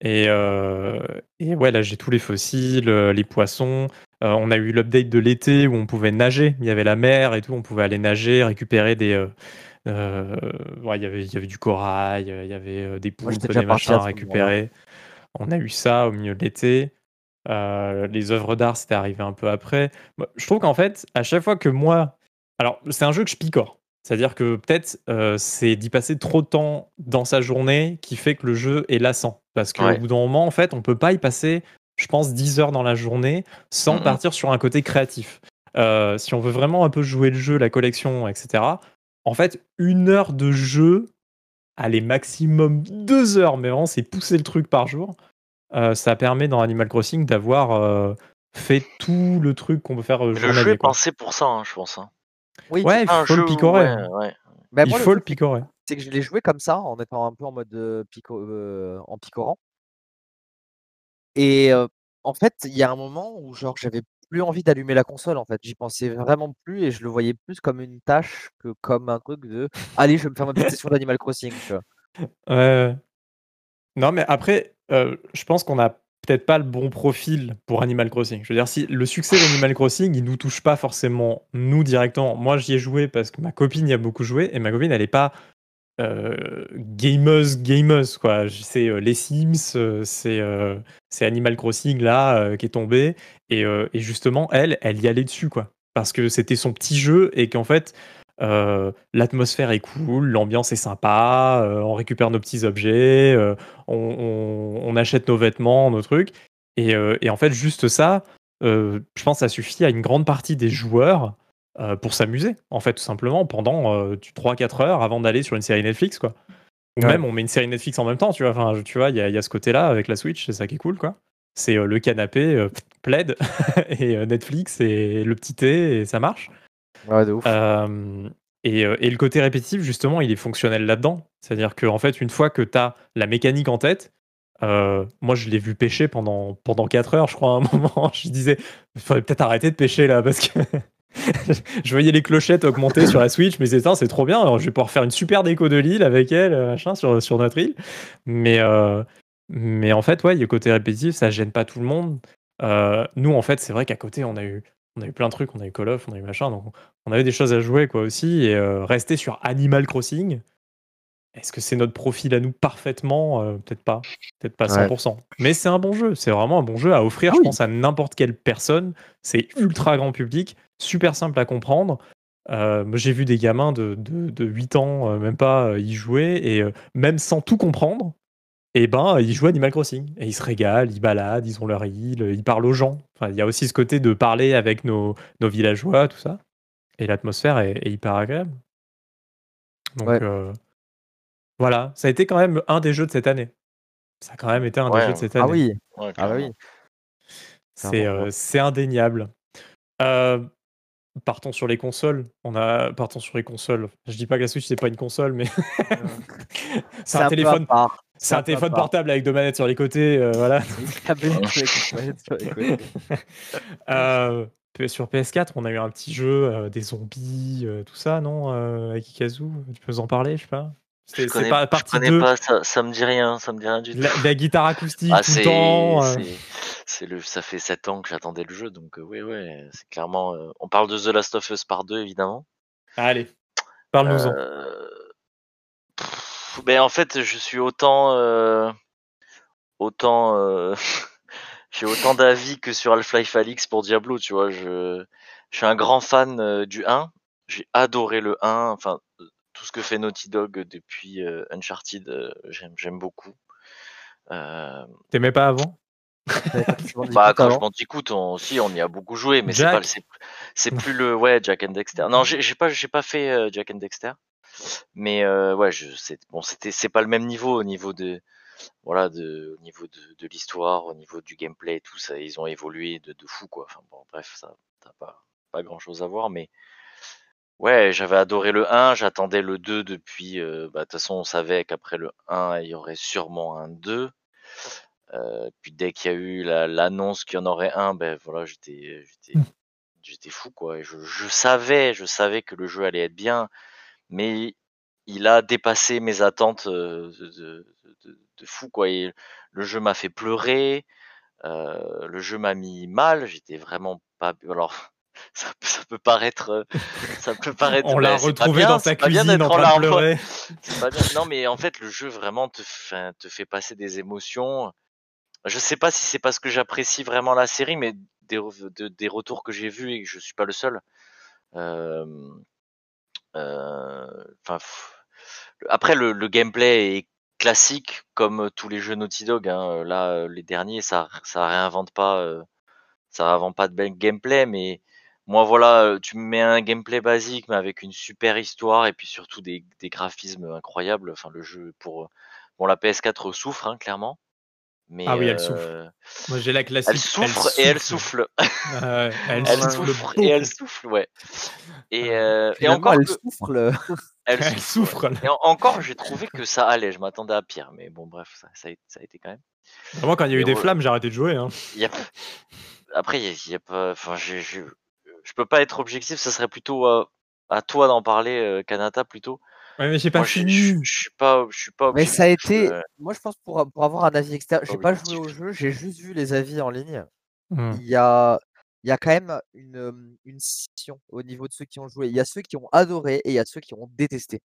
Et, euh, et ouais, là, j'ai tous les fossiles, euh, les poissons. Euh, on a eu l'update de l'été où on pouvait nager. Il y avait la mer et tout. On pouvait aller nager, récupérer des. euh, euh, il y avait, il y avait du corail, il y avait des poulpes, des machins à récupérer. On a eu ça au milieu de l'été. Euh, les œuvres d'art, c'était arrivé un peu après. Je trouve qu'en fait, à chaque fois que moi. Alors, c'est un jeu que je picore. C'est-à-dire que peut-être euh, c'est d'y passer trop de temps dans sa journée qui fait que le jeu est lassant. Parce qu'au Ouais. bout d'un moment, en fait, on peut pas y passer, je pense, 10 heures dans la journée sans partir sur un côté créatif. Euh, si on veut vraiment un peu jouer le jeu, la collection, etc., en fait, une heure de jeu, allez, maximum deux heures, mais vraiment, c'est pousser le truc par jour. Euh, ça permet dans Animal Crossing d'avoir euh, fait tout le truc qu'on peut faire euh, le jeu est pensé pour ça, hein, je pense. hein. Oui, Ouais, il faut le picorer. ouais, ouais. bah, il moi, faut le c'est- picorer. c'est que je l'ai joué comme ça, en étant un peu en mode pico, euh, en picorant. Et en fait, il y a un moment où genre j'avais plus envie d'allumer la console en fait. J'y pensais vraiment plus et je le voyais plus comme une tâche que comme un truc de allez, je vais me faire ma petite session d'Animal Crossing. *laughs* Non, mais après, je pense qu'on a peut-être pas le bon profil pour Animal Crossing. Je veux dire, si le succès d'Animal Crossing, il nous touche pas forcément nous directement. Moi, j'y ai joué parce que ma copine y a beaucoup joué et ma copine, elle est pas euh, gameuse, gameuse quoi. C'est euh, les Sims, euh, c'est euh, c'est Animal Crossing là qui est tombé. Et, justement elle, elle y allait dessus quoi, parce que c'était son petit jeu et qu'en fait l'atmosphère est cool, l'ambiance est sympa, on récupère nos petits objets, on, achète nos vêtements, nos trucs. Et, en fait juste ça, je pense ça suffit à une grande partie des joueurs euh, pour s'amuser, en fait, tout simplement, pendant euh, 3-4 heures avant d'aller sur une série Netflix, quoi. Ou Ouais. même, on met une série Netflix en même temps, tu vois. Enfin, tu vois, il y, a- il y a ce côté-là avec la Switch, c'est ça qui est cool, quoi. C'est euh, le canapé, euh, *laughs* plaid, *laughs* et Netflix, et le petit thé, et ça marche. Ouais, de ouf. Et, et le côté répétitif, justement, il est fonctionnel là-dedans. C'est-à-dire qu'en fait, une fois que tu as la mécanique en tête, euh, moi, je l'ai vu pêcher pendant, pendant 4 heures, je crois, à un *laughs* moment. Je disais, il faudrait peut-être arrêter de pêcher là, parce que *laughs* je voyais les clochettes augmenter sur la Switch, mais c'est ça, c'est trop bien. Alors, je vais pouvoir faire une super déco de l'île avec elle, euh, machin, sur, sur notre île. Mais, euh, mais en fait, ouais, le côté répétitif, ça gêne pas tout le monde. Euh, nous, en fait, c'est vrai qu'à côté, on a eu on a eu plein de trucs, on a eu Call of, on a eu machin, donc on avait des choses à jouer quoi aussi. Et rester sur Animal Crossing, est-ce que c'est notre profil à nous parfaitement? Euh, Peut-être pas, peut-être pas Ouais. 100%. Mais c'est un bon jeu, c'est vraiment un bon jeu à offrir, Ah je pense, à n'importe quelle personne. C'est ultra grand public, super simple à comprendre. Euh, j'ai vu des gamins de, de, de 8 ans, euh, même pas, y jouer, et même sans tout comprendre, et ben, ils jouent à Animal Crossing. Et ils se régalent, ils baladent, ils ont leur île, ils parlent aux gens. Enfin, il y a aussi ce côté de parler avec nos, nos villageois, tout ça. Et l'atmosphère est, est hyper agréable. Donc, Ouais. euh, voilà, ça a été quand même un des jeux de cette année. Ça a quand même été un Ouais. des jeux de cette année. Ah oui, Ouais, ah bah oui. C'est euh, c'est indéniable. Euh, partons sur les consoles. On a partons sur les consoles. Je dis pas que la Switch c'est pas une console, mais *laughs* c'est un, téléphone. C'est un portable avec deux manettes sur les côtés. euh, voilà. *laughs* Sur. *laughs* Euh, P- sur PS4, on a eu un petit jeu, euh, des zombies, euh, tout ça, non euh, Avec Ikazu, tu peux nous en parler, je sais pas? Je C'est pas je partie connais 2. pas, ça, ça me dit rien, ça me dit rien du tout. La, la guitare acoustique Ah, tout le temps. euh. c'est, le, ça fait 7 ans que j'attendais le jeu, donc euh, oui, ouais, c'est clairement. euh, on parle de The Last of Us par 2, évidemment. Allez, parle-nous-en. Euh, ben en fait, je suis autant, euh, autant, euh, *laughs* j'ai autant d'avis que sur Half-Life Alyx pour Diablo, tu vois. Je, je suis un grand fan du 1. J'ai adoré le 1. Enfin, tout ce que fait Naughty Dog depuis euh, Uncharted, euh, j'aime, beaucoup. Euh, T'aimais pas avant? Bah, Crash avant Bandicoot, on, si, on y a beaucoup joué, mais c'est Jack? pas, le- c'est, plus le, ouais, Jack and Dexter. Non, j'ai, pas, j'ai pas fait euh, Jack and Dexter, mais euh, ouais, je, c'est, bon, c'était, c'est pas le même niveau au niveau de, voilà, de, au niveau de, de l'histoire, au niveau du gameplay et tout ça, ils ont évolué de, de fou, quoi. Enfin bon, bref, ça, t'as pas, pas grand chose à voir, mais ouais, j'avais adoré le 1, j'attendais le 2 depuis, euh, bah, de toute façon, on savait qu'après le 1, il y aurait sûrement un 2. Euh, puis dès qu'il y a eu la- l'annonce qu'il y en aurait un, ben voilà, j'étais, j'étais, Mm. j'étais fou quoi. Et je, je savais, je savais que le jeu allait être bien, mais il a dépassé mes attentes euh, de, de, de- de fou quoi. Et le jeu m'a fait pleurer, euh, le jeu m'a mis mal. J'étais vraiment pas. Alors *laughs* ça, peut- ça peut paraître, euh, ça peut paraître. On l'a retrouvé bien, dans sa bien cuisine en train de larmes. pleurer. C'est pas bien. Non, mais en fait, le jeu vraiment te, fait- te fait passer des émotions. Je sais pas si c'est parce que j'apprécie vraiment la série, mais des, de- des retours que j'ai vus et que je suis pas le seul. euh, euh, après le, le gameplay est classique comme tous les jeux Naughty Dog. hein. Là, euh, les derniers, ça, ça réinvente pas, euh, ça réinvente pas de bel gameplay, mais moi voilà, euh, tu me mets un gameplay basique, mais avec une super histoire et puis surtout des, des graphismes incroyables. Enfin, le jeu pour bon, la PS4 souffre hein, clairement, mais Ah oui, elle euh, souffre. Moi j'ai la classique. elle souffre et elle souffle. Ah *laughs* elle, souffle souffre et elle souffle, ouais. Et, euh, Finalement, encore elle que- souffre le. *laughs* elle Elle souffre. Et en- encore, j'ai trouvé que ça allait. Je m'attendais à pire, mais bon, bref, ça, ça, a, ça a été quand même. Vraiment, quand il y a eu Et des flammes, j'ai arrêté de jouer. hein. Il y a- après, il y a, y a pas, enfin, je, je, peux pas être objectif. Ça serait plutôt à, à toi d'en parler, euh, Kanata, plutôt. Ouais, mais j'ai pas Moi, je, fini. je, je suis pas, je suis pas. Mais ça a objectif, été. euh, Moi, je pense pour, pour avoir un avis extérieur, j'ai Pas pas joué au objectif. jeu, j'ai juste vu les avis en ligne. Hmm. Il y a, il y a quand même une, une scission au niveau de ceux qui ont joué. Il y a ceux qui ont adoré et il y a ceux qui ont détesté.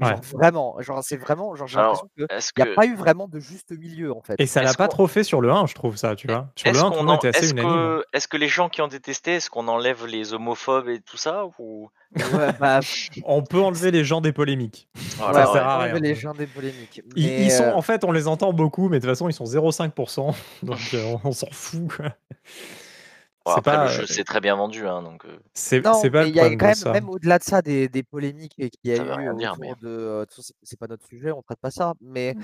Mais Ouais. genre vraiment, genre c'est vraiment, genre j'ai l'impression que est-ce il n'y a que, pas eu vraiment de juste milieu en fait. Et ça l'a pas trop fait sur le 1, je trouve ça, tu vois. Sur le est-ce 1, tout qu'on le monde en- était assez est-ce unanime. que, est-ce que les gens qui ont détesté, est-ce qu'on enlève les homophobes et tout ça ou Ouais, bah, On peut enlever les gens des polémiques. Voilà, ça ouais. sert à enlever rien. les gens des polémiques. Ils, Mais, ils sont, euh, en fait, on les entend beaucoup, mais de toute façon, ils sont 0,5%. *laughs* Donc, euh, on, on s'en fout. Bon, C'est après, pas, le jeu euh, c'est très bien vendu, hein, donc. euh, C'est Non, c'est pas il y a quand même, ça. même au-delà de ça, des, des polémiques qu'il y a Ça eu dire, autour mais- de. euh, c'est- c'est pas notre sujet, on traite pas ça. Mais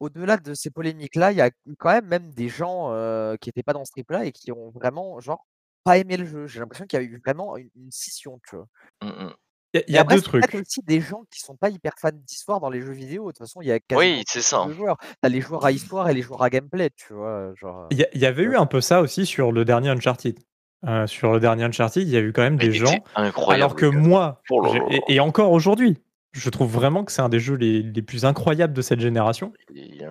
au-delà de ces polémiques-là, il y a quand même même des gens euh, qui étaient pas dans ce trip-là et qui ont vraiment, genre, pas aimé le jeu. J'ai l'impression qu'il y a eu vraiment une, une scission, tu vois. mm, mm. Il y a, il y a après, deux trucs. aussi des gens qui sont pas hyper fans d'histoire dans les jeux vidéo. De toute façon, il y a Oui, deux c'est ça. de joueurs. T'as les joueurs à histoire et les joueurs à gameplay, tu vois. Genre, Il y, avait eu un peu ça aussi sur le dernier Uncharted. Euh, sur le dernier Uncharted, il y a eu quand même Mais des gens. Alors que moi, Oh et, et encore aujourd'hui, je trouve vraiment que c'est un des jeux les, les plus incroyables de cette génération.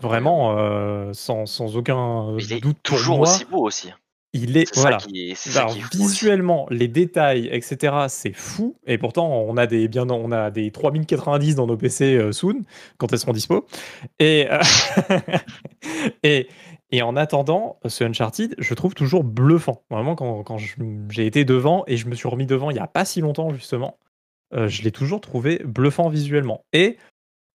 Vraiment, euh, sans, sans aucun Il est doute pour toujours moi, aussi beau aussi. Il est voilà. ça qui est, ça qui visuellement, les détails, etc., c'est fou. Et pourtant, on a des, bien, on a des 3090 dans nos PC euh, soon, quand elles seront dispo. Et, euh, *laughs* et, et en attendant, ce Uncharted, je trouve toujours bluffant. Vraiment, quand, quand j'ai été devant et je me suis remis devant il n'y a pas si longtemps, justement, euh, je l'ai toujours trouvé bluffant visuellement. Et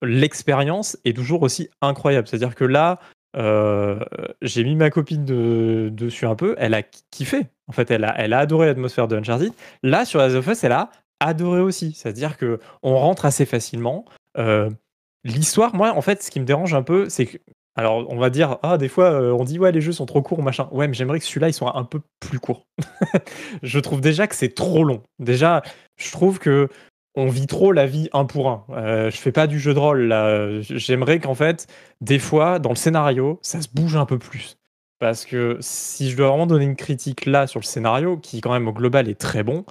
l'expérience est toujours aussi incroyable. C'est-à-dire que là, euh, j'ai mis ma copine de- dessus un peu, elle a kiffé. En fait, elle a, adoré l'atmosphère de Uncharted. Là, sur Last of Us, elle a adoré aussi. C'est-à-dire que on rentre assez facilement. Euh, L'histoire, moi, en fait, ce qui me dérange un peu, c'est que. Alors, on va dire, ah, des fois, euh, on dit, ouais, les jeux sont trop courts, machin. Ouais, mais j'aimerais que celui-là, ils soit un peu plus court. *laughs* je trouve déjà que c'est trop long. Déjà, je trouve que on vit trop la vie un pour un. Euh, je fais pas du jeu de rôle là. J'aimerais qu'en fait, des fois, dans le scénario, ça se bouge un peu plus. Parce que si je dois vraiment donner une critique là sur le scénario, qui quand même au global est très bon,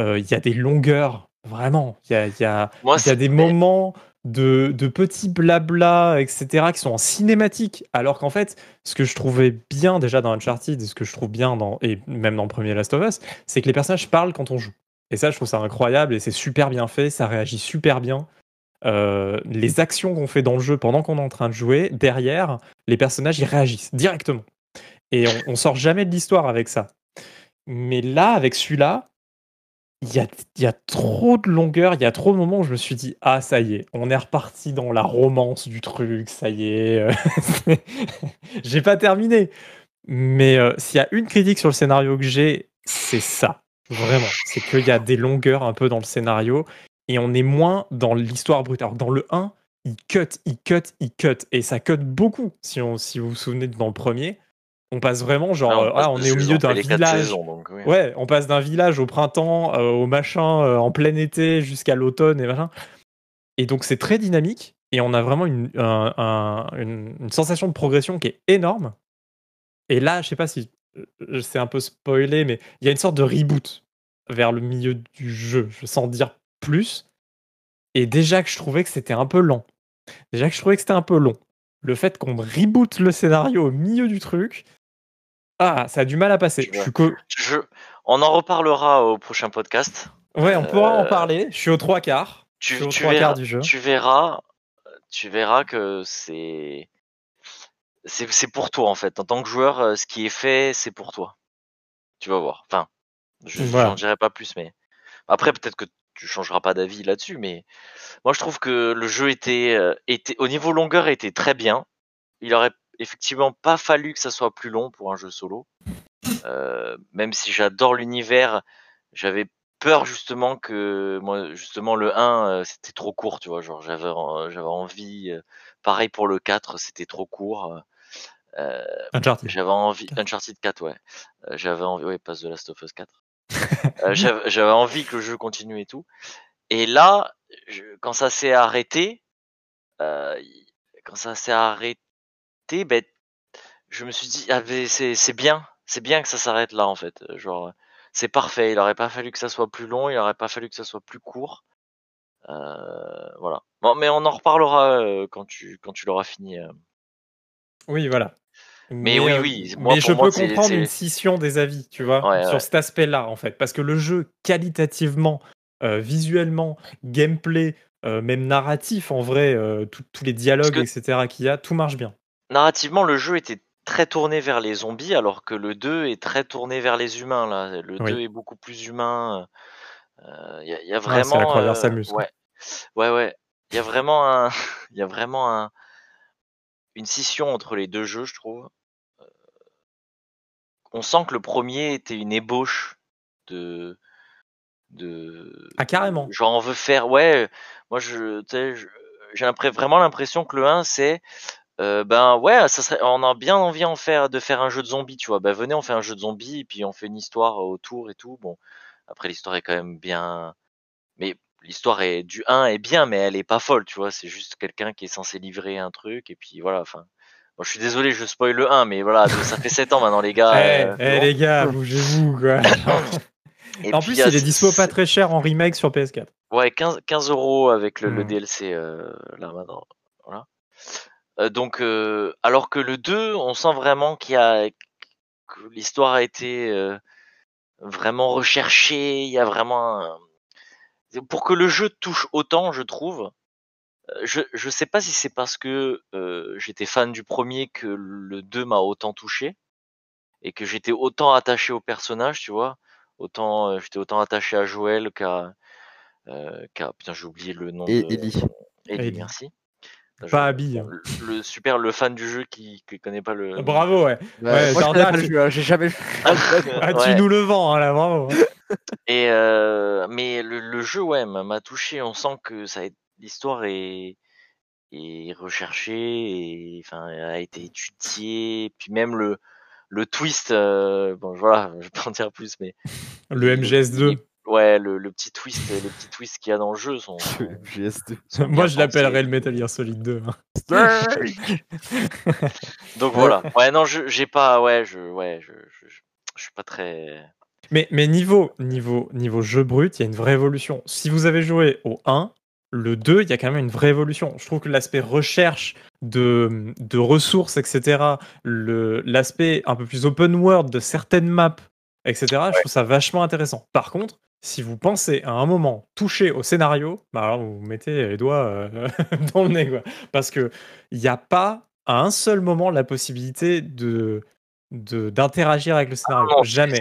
euh, il y a des longueurs, vraiment. Il y a, il y a- Moi, il y a c'est- des moments de, de petits blabla, etc., qui sont en cinématique. Alors qu'en fait, ce que je trouvais bien déjà dans Uncharted, et ce que je trouve bien dans, et même dans le premier Last of Us, c'est que les personnages parlent quand on joue. Et ça, je trouve ça incroyable et c'est super bien fait, ça réagit super bien. Euh, les actions qu'on fait dans le jeu pendant qu'on est en train de jouer, derrière, les personnages ils réagissent directement. Et on, on sort jamais de l'histoire avec ça. Mais là, avec celui-là, il y a, trop de longueur, il y a trop de moments où je me suis dit Ah, ça y est, on est reparti dans la romance du truc, ça y est. euh, *laughs* j'ai pas terminé. Mais euh, s'il y a une critique sur le scénario que j'ai, c'est ça. Vraiment. C'est qu'il y a des longueurs un peu dans le scénario et on est moins dans l'histoire brute. Alors, dans le 1, il cut, il cut, il cut. Et ça cut beaucoup. Si, on, si vous vous souvenez dans le premier, on passe vraiment genre, passe ah, on est au milieu d'un village. saisons, donc, oui. Ouais, on passe d'un village au printemps, euh, au machin, euh, en plein été, jusqu'à l'automne et machin. Et donc c'est très dynamique et on a vraiment une, un- un- une, une sensation de progression qui est énorme. Et là, je sais pas si c'est un peu spoilé, mais il y a une sorte de reboot vers le milieu du jeu, je sens dire plus. Et déjà que je trouvais que c'était un peu lent. Déjà que je trouvais que c'était un peu long. Le fait qu'on reboot le scénario au milieu du truc, ah, ça a du mal à passer. Tu Je suis co- Je, on en reparlera au prochain podcast. Ouais, on pourra en Euh, parler. Je suis aux trois quarts. Je Tu, suis aux tu trois verras, quarts du jeu. tu verras, tu verras que c'est, c'est, c'est pour toi en fait. En tant que joueur, euh, ce qui est fait, c'est pour toi. Tu vas voir. Enfin, je Voilà. n'en dirai pas plus, mais après peut-être que tu changeras pas d'avis là-dessus, mais moi je trouve que le jeu était, euh, était au niveau longueur était très bien. Il aurait effectivement pas fallu que ça soit plus long pour un jeu solo. Euh, même si j'adore l'univers, j'avais peur justement que moi justement le 1 euh, c'était trop court, tu vois, genre j'avais j'avais envie euh, pareil pour le 4, c'était trop court. euh, Uncharted. j'avais envie Uncharted 4 ouais. Euh, j'avais envie ouais, passe de Last of Us 4. *laughs* Euh, j'avais envie que le jeu continue et tout. Et là, je- quand ça s'est arrêté, euh, quand ça s'est arrêté, ben, je me suis dit, ah, c'est c'est bien, c'est bien que ça s'arrête là en fait. Genre, c'est parfait. Il aurait pas fallu que ça soit plus long, il aurait pas fallu que ça soit plus court. Euh, voilà. Bon, mais on en reparlera euh, quand tu quand tu l'auras fini. euh. Oui, voilà. Mais oui, euh, oui, moi, mais je moi, peux comprendre une scission des avis, tu vois, Ouais, sur ouais. cet aspect-là, en fait. Parce que le jeu, qualitativement, euh, visuellement, gameplay, euh, même narratif, en vrai, euh, tout- tous les dialogues, etc., qu'il y a, tout marche bien. Narrativement, le jeu était très tourné vers les zombies, alors que le 2 est très tourné vers les humains. Là, le Oui. 2 est beaucoup plus humain. Il y, a, y a Ouais, vraiment. c'est la croisière s'amuse, ouais, ouais, ouais. Il y a vraiment un, *laughs* il y a vraiment un, une scission entre les deux jeux, je trouve. Euh, On sent que le premier était une ébauche de, de. Ah, carrément. Genre, on veut faire, ouais. Moi, je, j'ai vraiment l'impression que le 1, c'est, euh, ben ouais, ça serait, on a bien envie en faire, de faire un jeu de zombies, tu vois. Ben venez, on fait un jeu de zombies, et puis on fait une histoire autour et tout. Bon, après l'histoire est quand même bien, mais l'histoire est du 1 est bien, mais elle est pas folle, tu vois. C'est juste quelqu'un qui est censé livrer un truc, et puis voilà. Enfin, bon, je suis désolé, je spoil le 1, mais voilà, ça fait 7 ans maintenant, les gars. *laughs* Eh, euh, eh, les gars, *laughs* bougez-vous, quoi. *coughs* Et en puis, plus, il est dispo pas très cher en remake sur PS4. Ouais, 15, 15 euros avec le, le Hmm. DLC euh, là maintenant. Voilà. Euh, donc, euh, alors que le 2, on sent vraiment qu'il y a que l'histoire a été euh, vraiment recherchée. Il y a vraiment un- pour que le jeu touche autant, je trouve. euh, Je je sais pas si c'est parce que euh, j'étais fan du premier que le 2 m'a autant touché et que j'étais autant attaché au personnage, tu vois. Autant euh, j'étais autant attaché à Joël qu'à euh, qu'à putain j'ai oublié le nom Et de Ellie. Ellie, Ellie. merci. Pas Je- Abby. hein. le, le super le fan du jeu qui qui connaît pas le Bravo, ouais. Ouais, jeu, hein, j'ai jamais *laughs* Ah, Ouais. tu nous le vends, hein, là, bravo. Et euh, mais le, le jeu, ouais, m'a touché. On sent que ça, l'histoire est, est recherchée et enfin a été étudiée. Puis même le le twist, euh, bon voilà, je vais pas en dire plus, mais *laughs* Le il- MGS2. il- ouais, le, le petit twist, les petits twists qu'il y a dans le jeu sont. *laughs* sont- GS2. sont Moi, bien je l'appellerais le Metal Gear Solid 2. hein. *laughs* Donc voilà. Ouais, non, je j'ai pas, ouais, je, ouais, je, je, je, je suis pas très. Mais, mais niveau, niveau, niveau jeu brut, il y a une vraie évolution. Si vous avez joué au 1, le 2, il y a quand même une vraie évolution. Je trouve que l'aspect recherche de, de ressources, etc., le- l'aspect un peu plus open world de certaines maps, etc., je trouve ça vachement intéressant. Par contre, si vous pensez à un moment toucher au scénario, bah alors vous vous mettez les doigts euh, *laughs* dans le nez. Quoi. Parce qu'il n'y a pas à un seul moment la possibilité de- d'interagir avec le scénario. non, Jamais.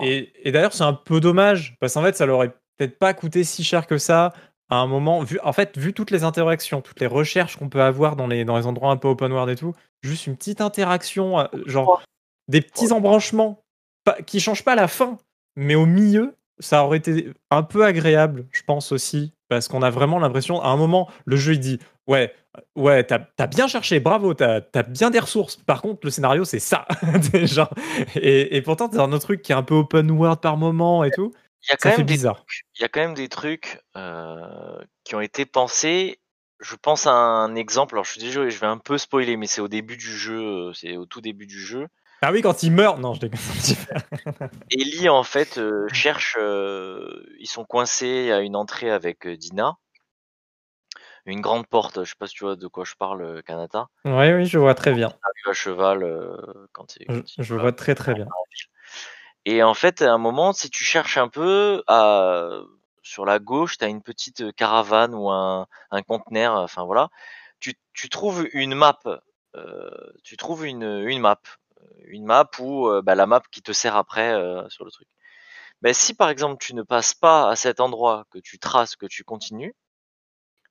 Et, et d'ailleurs, c'est un peu dommage, parce qu'en fait, ça leur aurait peut-être pas coûté si cher que ça à un moment. Vu, en fait, vu toutes les interactions, toutes les recherches qu'on peut avoir dans les, dans les endroits un peu open world et tout, juste une petite interaction, euh, genre des petits embranchements pas, qui changent pas la fin, mais au milieu, ça aurait été un peu agréable, je pense aussi, parce qu'on a vraiment l'impression, à un moment, le jeu il dit Ouais, ouais, t'as as bien cherché, bravo, t'as as bien des ressources. Par contre, le scénario, c'est ça. *laughs* Genre, et, et pourtant, t'as un autre truc qui est un peu open world par moment et tout. Il y a Ça quand fait même des bizarre. il y a quand même des trucs euh, qui ont été pensés. Je pense à un exemple. Alors, je suis désolé, je vais un peu spoiler, mais c'est au début du jeu. euh, C'est au tout début du jeu. Ah oui, quand il meurt, non, je déconne. *laughs* Ellie, en fait, euh, cherche. euh, ils sont coincés à une entrée avec euh, Dina. Une grande porte. Je sais pas si tu vois de quoi je parle, euh, Kanata. Oui, oui, je vois très bien. Arrive à cheval euh, quand il. Je, quand il je va vois très très bien. Et en fait, à un moment, si tu cherches un peu, à, sur la gauche, tu as une petite caravane ou un, un conteneur, enfin voilà. Tu, tu trouves une map, euh, tu trouves une, une map, une map ou euh, bah, la map qui te sert après euh, sur le truc. Mais si par exemple tu ne passes pas à cet endroit, que tu traces, que tu continues,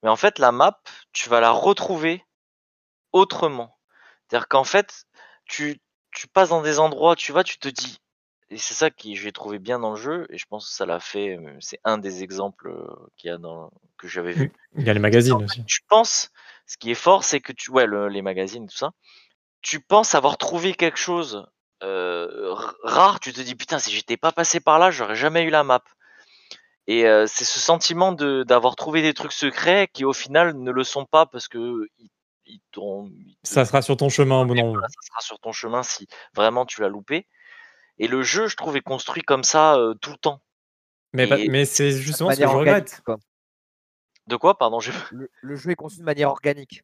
mais en fait la map, tu vas la retrouver autrement. C'est-à-dire qu'en fait, tu, tu passes dans des endroits, tu vas, tu te dis, et c'est ça que j'ai trouvé bien dans le jeu, et je pense que ça l'a fait, euh, c'est un des exemples qu'il y a dans, que j'avais vu. Il y a les magazines En fait, aussi. tu penses, ce qui est fort, c'est que tu, ouais, le- les magazines, tout ça, tu penses avoir trouvé quelque chose euh, rare, tu te dis putain, si j'étais pas passé par là, j'aurais jamais eu la map. Et euh, c'est ce sentiment de d'avoir trouvé des trucs secrets qui au final ne le sont pas parce que ils, ils t'ont- ils te- Ça sera sur ton chemin au bon moment. voilà, ça sera sur ton chemin si vraiment tu l'as loupé. Et le jeu, je trouve, est construit comme ça euh, tout le temps. Mais, c'est justement ce que je regrette. quoi. De quoi, pardon j'ai... Le, le jeu est conçu de manière organique.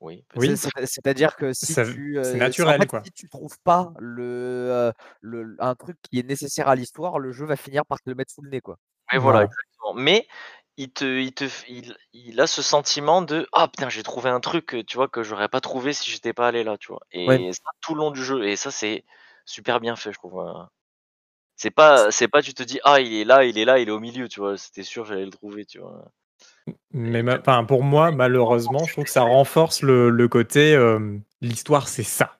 Oui. Oui. C'est- c'est- C'est-à-dire que si Ça- tu, c'est euh, naturel, en fait, quoi. si tu trouves pas le, euh, le, un truc qui est nécessaire à l'histoire, le jeu va finir par te le mettre sous le nez, quoi. Mais voilà, exactement. Mais il te, il te, il, il a ce sentiment de ah putain j'ai trouvé un truc, tu vois que j'aurais pas trouvé si j'étais pas allé là, tu vois? Et Ouais. ça tout le long du jeu et ça c'est super bien fait, je trouve. hein. C'est pas, c'est pas tu te dis ah il est là, il est là, il est au milieu, tu vois? C'était sûr j'allais le trouver, tu vois? Mais ma- enfin, pour moi, malheureusement, je trouve que ça renforce le, le côté euh, l'histoire, c'est ça.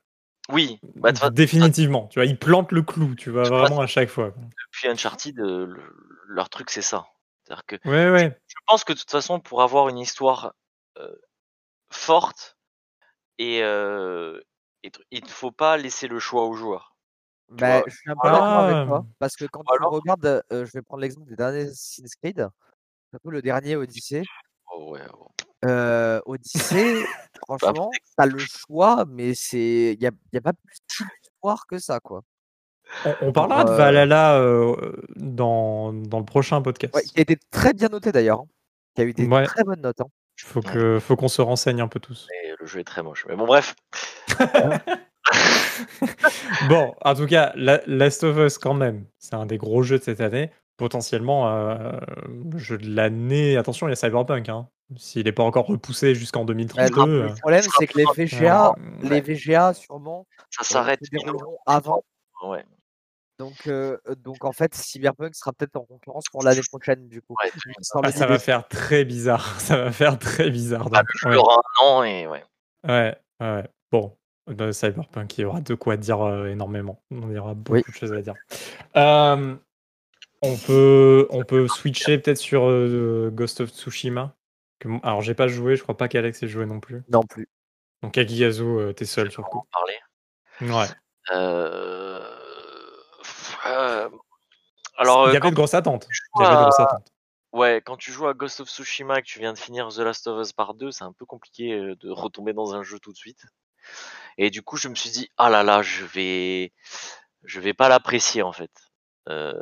Oui, bah, Définitivement. Tu vois, ils plantent le clou, tu vois, vraiment à chaque fois. depuis Uncharted, euh, le- leur truc c'est ça. C'est-à-dire que Ouais, ouais. je pense que de toute façon, pour avoir une histoire euh, forte, et, euh, et tr- il ne faut pas laisser le choix aux joueurs. Bah, je suis un peu d'accord Ah. avec toi, parce que quand regardes, euh, je vais prendre l'exemple des derniers Assassin's Creed, surtout le dernier Odyssey. Oh, ouais, oh. Euh, Odyssey, *laughs* franchement, t'as le choix, mais c'est, il y a, y a pas plus d'histoire que ça, quoi. On, on parlera de Valhalla euh, dans, dans le prochain podcast. Ouais, qui a été très bien noté d'ailleurs, hein, qui a eu des Ouais. très bonnes notes. hein. Faut que, faut qu'on se renseigne un peu tous. Et le jeu est très moche. Mais bon, bref. *laughs* Bon, en tout cas, La- Last of Us, quand même, c'est un des gros jeux de cette année. Potentiellement, euh, le jeu de l'année. Attention, il y a Cyberpunk. Hein. S'il n'est pas encore repoussé jusqu'en Bah, 2032. le euh, problème, c'est que les VGA, euh, les VGA sûrement Ça euh, s'arrête. avant. Ouais. Donc, euh, donc en fait, Cyberpunk sera peut-être en concurrence pour l'année prochaine, du coup. Ouais, ah, *laughs* ça va faire très bizarre. Ça va faire très bizarre. Ah, donc, ouais. aura un an et ouais. Ouais, ouais. Bon, bah, Cyberpunk, il y aura de quoi dire euh, énormément. On y aura beaucoup Oui. de choses à dire. Euh, on, peut, on peut switcher peut-être sur euh, Ghost of Tsushima. Que alors, j'ai pas joué, je crois pas qu'Alex ait joué non plus. Non plus. Donc, Agiyazu, euh, t'es seul sur le coup. en parler. Ouais. Euh... euh, Alors, il y euh, avait de grosses attentes. Il y avait de grosses attentes. ouais, quand tu joues à Ghost of Tsushima et que tu viens de finir The Last of Us par 2, c'est un peu compliqué euh, de retomber dans un jeu tout de suite. Et du coup, je me suis dit, ah là là, je vais, je vais pas l'apprécier en fait. Euh,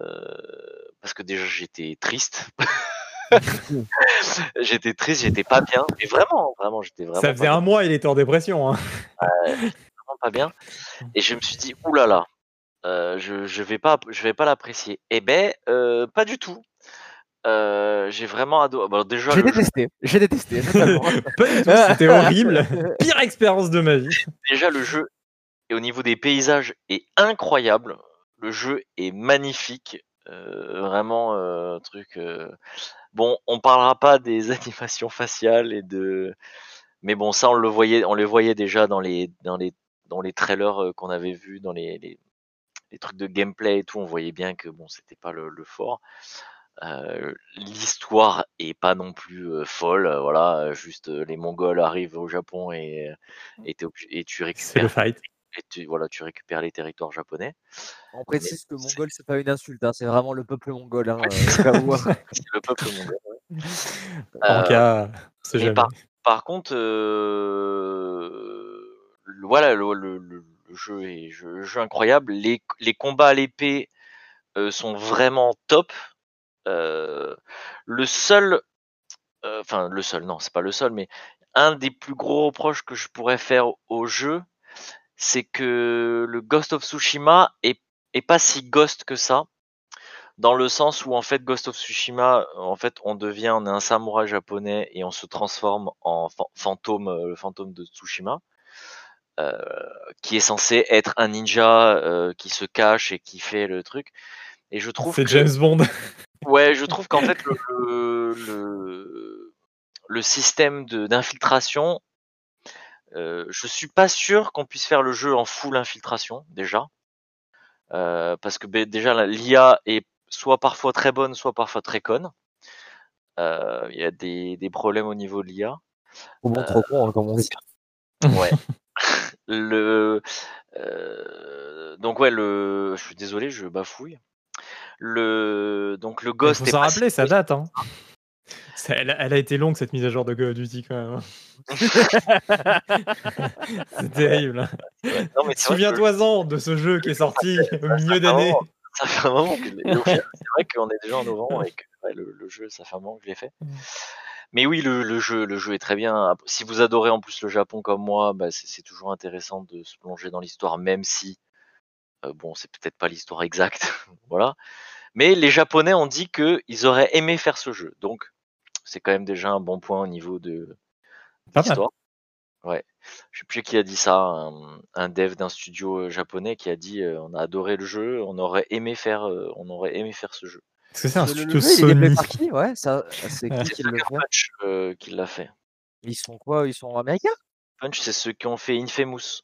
Parce que déjà, j'étais triste. *laughs* *laughs* j'étais triste, j'étais pas bien. Mais vraiment, vraiment, j'étais vraiment. Ça pas faisait bien. un mois, il était en dépression. Hein. vraiment pas bien. Et je me suis dit, oulala, euh, je, je vais pas, je vais pas l'apprécier. Eh ben, euh, pas du tout. Euh, j'ai vraiment adoré. Bon, déjà, J'ai jeu- détesté. J'ai détesté. totalement. *laughs* Pas du tout, c'était horrible. Pire expérience de ma vie. déjà le jeu, et au niveau des paysages, est incroyable. Le jeu est magnifique. Euh, vraiment, euh, un truc. euh, Bon, on parlera pas des *laughs* animations faciales et de. Mais bon, ça, on le voyait, on les voyait déjà dans les, dans les, dans les trailers euh, qu'on avait vus, dans les, les, les trucs de gameplay et tout. On voyait bien que bon, c'était pas le, le fort. Euh, L'histoire est pas non plus euh, folle, voilà. Juste euh, les Mongols arrivent au Japon et, et, et tu C'est récupères le fight. Et tu, voilà, tu récupères les territoires japonais. On précise que mongol, c'est pas une insulte, hein, c'est vraiment le peuple mongol. Hein, euh, hein. *laughs* C'est le peuple mongol. ouais. En Euh, cas, mais par, par contre, euh, voilà, le, le- le- le jeu est jeu, jeu incroyable. Les, les combats à l'épée euh, sont vraiment top. Euh, le seul, euh, enfin le seul, non, c'est pas le seul, mais un des plus gros reproches que je pourrais faire au jeu, c'est que le Ghost of Tsushima est, est pas si ghost que ça. Dans le sens où en fait Ghost of Tsushima, en fait on devient, on est un samouraï japonais et on se transforme en fa- fantôme, euh, le fantôme de Tsushima, euh, qui est censé être un ninja euh, qui se cache et qui fait le truc. Et je trouve C'est que, James Bond. ouais, je trouve qu'en fait le, le, le, le système d'infiltration, euh, je suis pas sûr qu'on puisse faire le jeu en full infiltration déjà. Euh, parce que ben, déjà l'IA est soit parfois très bonne, soit parfois très conne. Euh, Il y a des, des problèmes au niveau de l'IA. Au bon trop con, hein, comme on dit. Ouais. *laughs* le donc ouais le je suis désolé je bafouille. Le donc le Il ghost faut est s'en rappeler, si ça date. Hein. Ça- Elle, a- elle a été longue cette mise à jour de Call of Duty quand même. hein. *laughs* c'est terrible. hein. Que Souviens-toi-en de ce jeu qui est sorti au milieu d'année. ça fait un moment que au final, c'est vrai qu'on est déjà en novembre et que ouais, le, le jeu, ça fait un moment que je l'ai fait. Mm. Mais oui, le, le jeu, le jeu est très bien. Si vous adorez en plus le Japon comme moi, bah, c'est toujours intéressant de se plonger dans l'histoire, même si euh, bon, c'est peut-être pas l'histoire exacte, *laughs* voilà. Mais les Japonais ont dit que ils auraient aimé faire ce jeu, donc c'est quand même déjà un bon point au niveau de l'histoire. Ouais, je sais plus qui a dit ça, un, un dev d'un studio euh, japonais qui a dit euh, on a adoré le jeu, on aurait aimé faire, euh, on aurait aimé faire ce jeu. Parce que c'est un studio jeu, il est développé Sony. par qui Ouais, ça, c'est qui C'est qui le Sucker fait? Punch euh, qui l'a fait. Ils sont quoi? Ils sont américains? Punch, c'est ceux qui ont fait Infamous.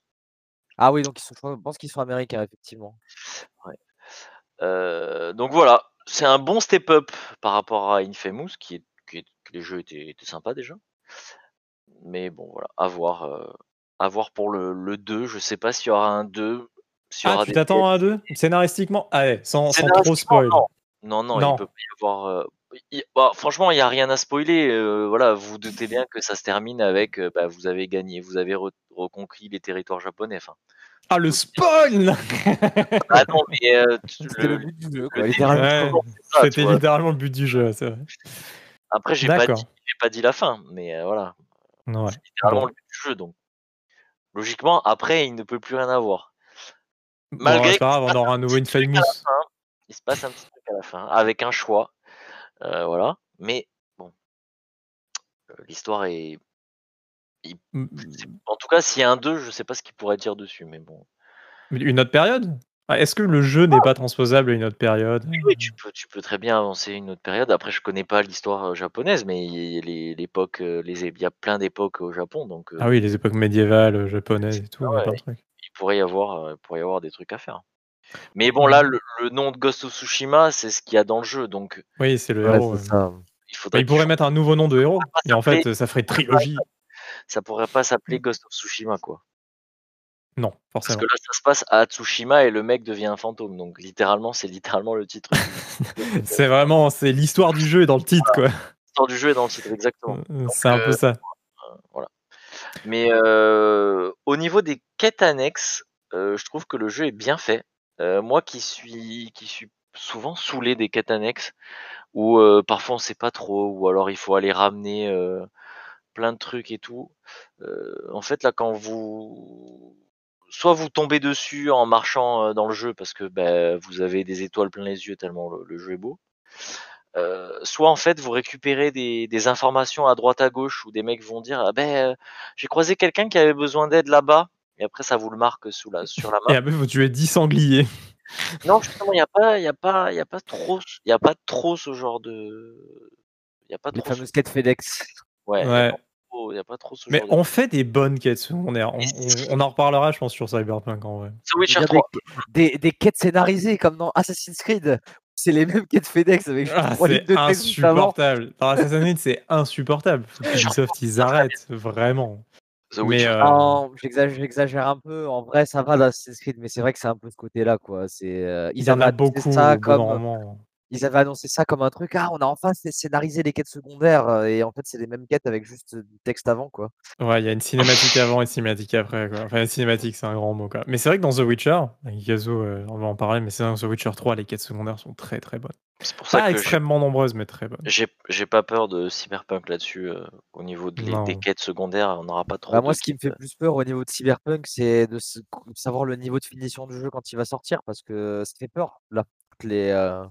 Ah oui, donc ils sont, je pense qu'ils sont américains, effectivement. Euh, donc voilà, c'est un bon step-up par rapport à Infamous, qui est- que les jeux étaient, étaient sympas déjà. Mais bon, voilà, à voir, euh, à voir pour le, le 2. Je sais pas s'il y aura un 2. s'il y Ah, aura tu t'attends à un 2 Scénaristiquement? Ah ouais, sans, sans trop spoil. non. Non, non, Non. il peut pas y avoir. euh, il- bah, franchement, il n'y a rien à spoiler. euh, voilà, vous vous doutez bien que ça se termine avec euh, bah, vous avez gagné, vous avez re- reconquis les territoires japonais. Enfin, Ah, le spoil *laughs* ah non, mais euh, C'était le le- but du jeu, littéralement. Ouais, C'était vois. littéralement le but du jeu, c'est vrai. Après, j'ai pas, dit- pas dit la fin, mais euh, voilà, Ouais. c'est littéralement Bon. le jeu. Donc, logiquement, après, il ne peut plus rien avoir. Bon, Malgré grave, on aura nouveau à Infamous. fin, il se passe un petit truc à la fin, avec un choix, euh, voilà. Mais bon, euh, l'histoire est. En tout cas, s'il y a un 2, je sais pas ce qu'il pourrait dire dessus, mais bon. Une autre période? Ah, Est-ce que le jeu n'est pas transposable à une autre période Oui, oui, tu peux, tu peux très bien avancer une autre période. Après, je connais pas l'histoire euh, japonaise, mais il y a les- l'époque, euh, les, y a plein d'époques au Japon, donc euh, Ah oui, les époques médiévales, japonaises et tout, il ouais. pourrait y avoir, il pourrait y avoir des trucs à faire. Mais bon, là, le, le nom de Ghost of Tsushima, c'est ce qu'il y a dans le jeu, donc Oui, c'est le Ouais, héros. ça. il Bah, faudrait il pourrait mettre un nouveau nom de héros, et en fait, ça ferait *laughs* trilogie. ça pourrait pas s'appeler Ghost of Tsushima, quoi. Non, Parce forcément. que là, ça se passe à Tsushima et le mec devient un fantôme, donc littéralement, c'est littéralement le titre. *laughs* C'est vraiment, c'est l'histoire du jeu est dans le titre, quoi. L'histoire du jeu est dans le titre, exactement. C'est un peu euh, ça. voilà. Mais euh, au niveau des quêtes annexes, euh, je trouve que le jeu est bien fait. Euh, moi qui suis qui suis souvent saoulé des quêtes annexes, où euh, parfois on sait pas trop, ou alors il faut aller ramener euh, plein de trucs et tout. Euh, en fait là, quand vous soit vous tombez dessus en marchant euh, dans le jeu parce que ben, vous avez des étoiles plein les yeux tellement le, le jeu est beau. Euh, soit en fait vous récupérez des, des informations à droite à gauche où des mecs vont dire ah ben euh, j'ai croisé quelqu'un qui avait besoin d'aide là-bas et après ça vous le marque sous la sur la Et main. après, faut tuer 10 sangliers. Non justement il y a pas il y a pas il y a pas trop il y a pas trop ce genre de il y a pas Les trop ce- fameuses quêtes FedEx. ouais, il y a Ouais. Pas trop- il y a pas trop ce Mais genre on fait des bonnes quêtes secondaires. On, en reparlera, je pense, sur Cyberpunk en vrai. de The Witcher Il y a 3 Des, des, des quêtes scénarisées comme dans Assassin's Creed. C'est les mêmes quêtes FedEx avec Ah, c'est insupportable. Dans Assassin's Creed, c'est insupportable. *laughs* Ubisoft, ils arrêtent, vraiment. The Mais Witcher euh, j'exagère, un peu. En vrai, ça va dans Assassin's Creed, mais c'est vrai que c'est un peu ce côté-là, quoi. C'est, euh, il ils y en a annoncé beaucoup ça comme. Ils avaient annoncé ça comme un truc. Ah, on a enfin scé- scénarisé les quêtes secondaires, et en fait, c'est les mêmes quêtes avec juste du texte avant, quoi. Ouais, il y a une cinématique *laughs* avant et une cinématique après. Quoi. Enfin, une cinématique, c'est un grand mot. Quoi. Mais c'est vrai que dans The Witcher, avec Yazo, euh, on va en parler, mais c'est dans The Witcher 3, les quêtes secondaires sont très très bonnes. c'est pour ça Pas que extrêmement nombreuses, mais très bonnes. j'ai j'ai pas peur de Cyberpunk là-dessus euh, au niveau de les- des quêtes secondaires on n'aura pas trop Bah, de moi, ce qui me fait plus peur au niveau de Cyberpunk, c'est de savoir le niveau de finition du jeu quand il va sortir, parce que ça fait peur, là. toutes Les, euh,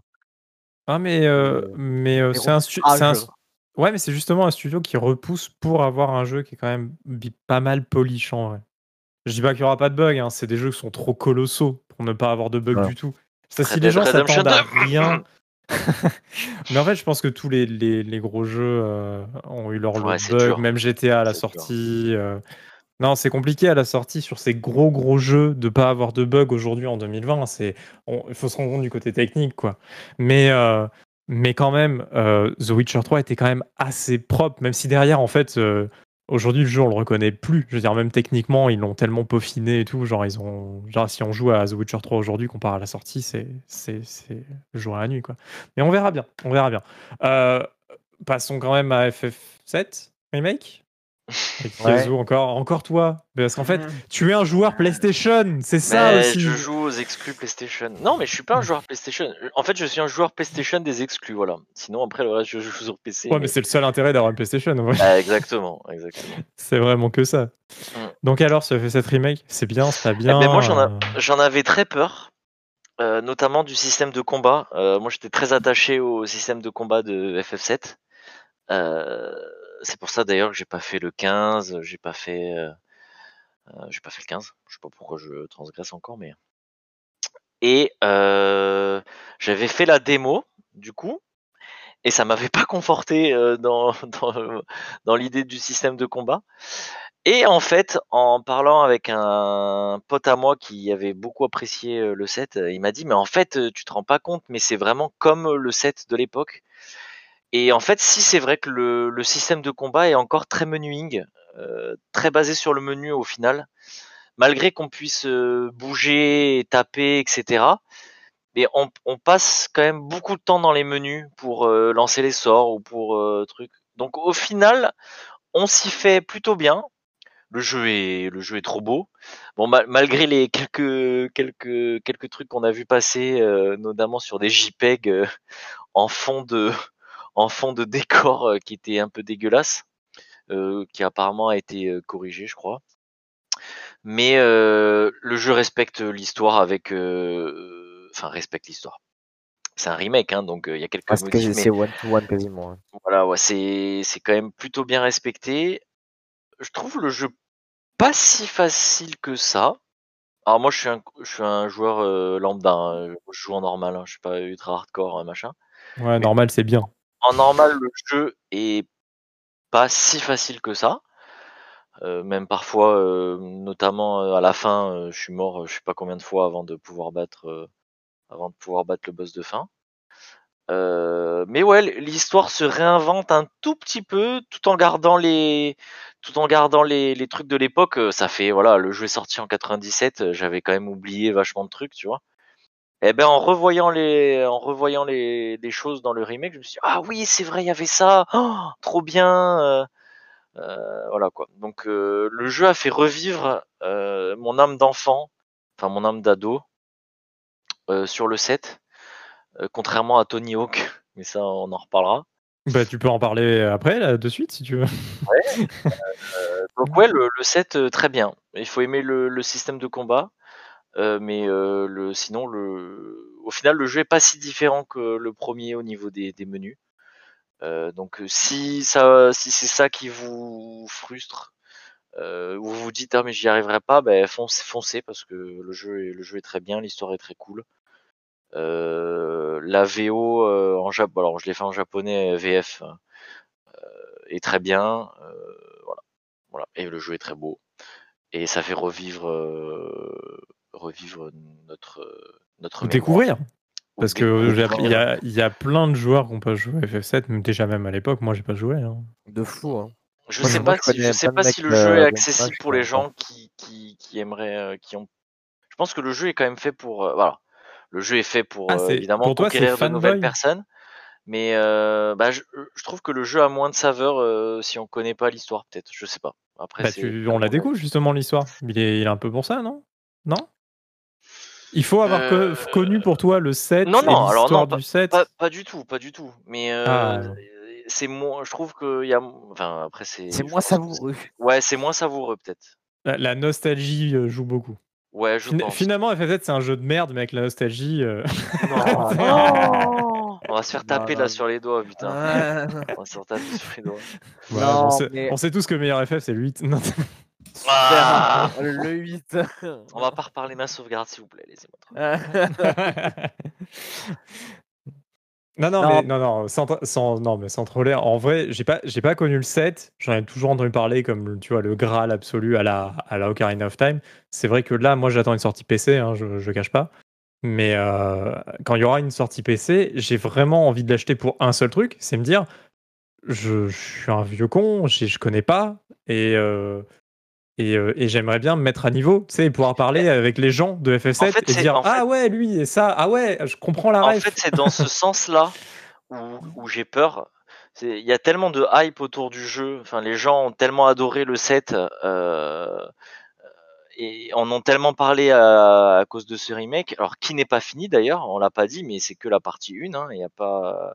Ah, mais, euh, Euh, mais euh, c'est un, stu- c'est un-. Ouais, mais c'est justement un studio qui repousse pour avoir un jeu qui est quand même pas mal polish en vrai. Je dis pas qu'il y aura pas de bugs, hein, c'est des jeux qui sont trop colossaux pour ne pas avoir de bugs Ouais. du tout. Ça, si les gens s'attendent à 2. rien. *laughs* *laughs* mais en fait, je pense que tous les, les, les gros jeux euh, ont eu leur lot Ouais, de c'est bugs, dur. même GTA à la sortie. Non, c'est compliqué à la sortie sur ces gros gros jeux de pas avoir de bugs aujourd'hui en 2020. C'est, on- il faut se rendre compte du côté technique, quoi. Mais euh, mais quand même, euh, The Witcher 3 était quand même assez propre, même si derrière, en fait, euh, aujourd'hui, le jeu, on le reconnaît plus. Je veux dire, même techniquement, ils l'ont tellement peaufiné et tout. Genre, ils ont, genre, si on joue à The Witcher 3 aujourd'hui, comparé à la sortie, c'est, le jour et la nuit, quoi. Mais on verra bien, on verra bien. Passons quand même à FF7 Remake? Ouais. Encore, encore toi. Parce qu'en fait, Mhm. tu es un joueur PlayStation, c'est ça Mais aussi. je joue aux exclus PlayStation. Non, mais je suis pas un joueur PlayStation. En fait, je suis un joueur PlayStation des exclus, voilà. Sinon, après, le reste, je joue sur PC. Ouais, mais mais- c'est le seul intérêt d'avoir une PlayStation. en vrai. Ah, exactement, exactement. *laughs* C'est vraiment que ça. Mm. Donc alors, ce FF7 Remake, c'est bien, bien. Eh ben, moi, j'en a- euh, J'en avais très peur, euh, notamment du système de combat. Euh, moi, j'étais très attaché au système de combat de FF7. Euh, c'est pour ça d'ailleurs que j'ai pas fait le 15, j'ai pas fait, euh, euh, j'ai pas fait le 15. Je sais pas pourquoi je transgresse encore, mais. Et euh, j'avais fait la démo, du coup, et ça m'avait *laughs* pas conforté *laughs* dans dans, l'idée du système de combat. Et en fait, en parlant avec un pote à moi qui avait beaucoup apprécié le set, il m'a dit mais en fait tu te rends pas compte, mais c'est vraiment comme le set de l'époque. Et en fait, si c'est vrai que le, système de combat est encore très menuing, euh, très basé sur le menu au final, malgré qu'on puisse euh, bouger, taper, etc. Mais on, passe quand même beaucoup de temps dans les menus pour euh, lancer les sorts ou pour trucs. Donc au final, on s'y fait plutôt bien. Le jeu est le jeu est trop beau. Bon ma- malgré les quelques quelques quelques trucs qu'on a vu passer, notamment sur des JPEG en fond de en fond de *laughs* décor euh, qui était un peu dégueulasse, euh, qui apparemment a été euh, corrigé, je crois. Mais euh, le jeu respecte l'histoire avec, euh, enfin respecte l'histoire. C'est un remake, hein, donc euh, il y a quelques Ah, c'est modifs, quasi- mais c'est one to one quasiment. hein. voilà, ouais, c'est c'est quand même plutôt bien respecté. Je trouve le jeu pas si facile que ça. Alors moi, je suis un, je suis un joueur euh, lambda. hein. Je joue en normal. Hein. Je suis pas ultra hardcore, machin. Ouais, normal, c'est bien. En normal, le jeu est pas si facile que ça. Euh, même parfois, euh, notamment euh, à la fin, je suis mort, je sais pas combien de fois avant de pouvoir battre, avant de pouvoir battre le boss de fin. Mais ouais, l'histoire se réinvente un tout petit peu, tout en gardant les, tout en gardant les, trucs de l'époque. Ça fait voilà, le jeu est sorti en 97, euh, j'avais quand même oublié vachement de trucs, tu vois. Et ben en revoyant les, en revoyant les, les choses dans le remake, je me suis dit ah oui c'est vrai il y avait ça, Oh, trop bien. euh, euh, voilà quoi. Donc euh, le jeu a fait revivre mon âme d'enfant, enfin mon âme d'ado sur le set, contrairement à Tony Hawk, mais ça on en reparlera. Bah, tu peux en parler après, là, de suite, si tu veux. Donc ouais, le, le set très bien. Il faut aimer le, le système de combat, mais euh, le, sinon le, au final le jeu est pas si différent que le premier au niveau des, des menus. Euh, donc euh, si ça, si c'est ça qui vous frustre, euh, vous vous dites ah mais j'y arriverai pas, ben foncez, foncez parce que le jeu est, le jeu est très bien, l'histoire est très cool. Euh, la VO euh, en Jap, alors je l'ai fait en japonais euh, VF hein, euh, est très bien, euh, voilà, voilà et le jeu est très beau et ça fait revivre euh, revivre notre notre mémoire. Découvrir. Ou Parce que il y a, il y a plein de joueurs qui ont pas joué à FF7, même déjà même à l'époque, moi j'ai pas joué. hein. De fou. Hein. Je Moi, sais pas si, je sais pas si le euh, jeu est de mon accessible pour les gens qui, qui, qui aimeraient, euh, qui ont. Je pense que le jeu est quand même fait pour, euh, voilà, le jeu est fait pour Ah, euh, évidemment pour toi, conquérir de nouvelles personnes, mais euh, bah, je, je trouve que le jeu a moins de saveur euh, si on connaît pas l'histoire, peut-être. Je sais pas. Après, Bah, tu- on la découvre justement l'histoire. Il est, il est un peu pour ça, non? Non? Il faut avoir Euh, connu pour toi le set non, et non, alors l'histoire non, du set. Pas, pas du tout, pas du tout. Mais euh, Ah. c'est moins. Je trouve que il y a. Enfin, après c'est. C'est moins savoureux. c'est- Ouais, c'est moins savoureux peut-être. La, la nostalgie euh, joue beaucoup. Ouais, je Fin- pense. Finalement, FF7 c'est un jeu de merde, mais avec la nostalgie. euh, *laughs* Non, On va se faire taper non, là non. sur les doigts, putain. Ah, On va se faire taper sur les doigts. Non, on, sait, mais- on sait tous que le meilleur FF c'est le 8. *laughs* Ah. Le 8. *laughs* On va pas reparler ma sauvegarde, s'il vous plaît, laissez-moi tranquille. *laughs* non, non, Non. mais non, non, sans, sans- non, mais sans troller. En vrai, j'ai pas, j'ai pas connu le set. J'en ai toujours entendu parler comme, tu vois, le Graal absolu à la, à la Ocarina of Time. C'est vrai que là, moi, j'attends une sortie PC, hein, je, je cache pas. Mais euh, quand il y aura une sortie PC, j'ai vraiment envie de l'acheter pour un seul truc, c'est me dire, je, je suis un vieux con, j'ai- je connais pas, et, euh, et, euh, et j'aimerais bien me mettre à niveau, tu sais, et pouvoir parler avec les gens de FF7 En fait, et c'est- dire, en fait- ah ouais, lui et ça, ah ouais, je comprends la En ref. fait, c'est dans ce *laughs* sens-là où, où j'ai peur. il y a tellement de hype autour du jeu. Enfin, les gens ont tellement adoré le set euh, et en ont tellement parlé à, à cause de ce remake. Alors, qui n'est pas fini d'ailleurs, on l'a pas dit, mais c'est que la partie 1. hein, Il n'y a pas.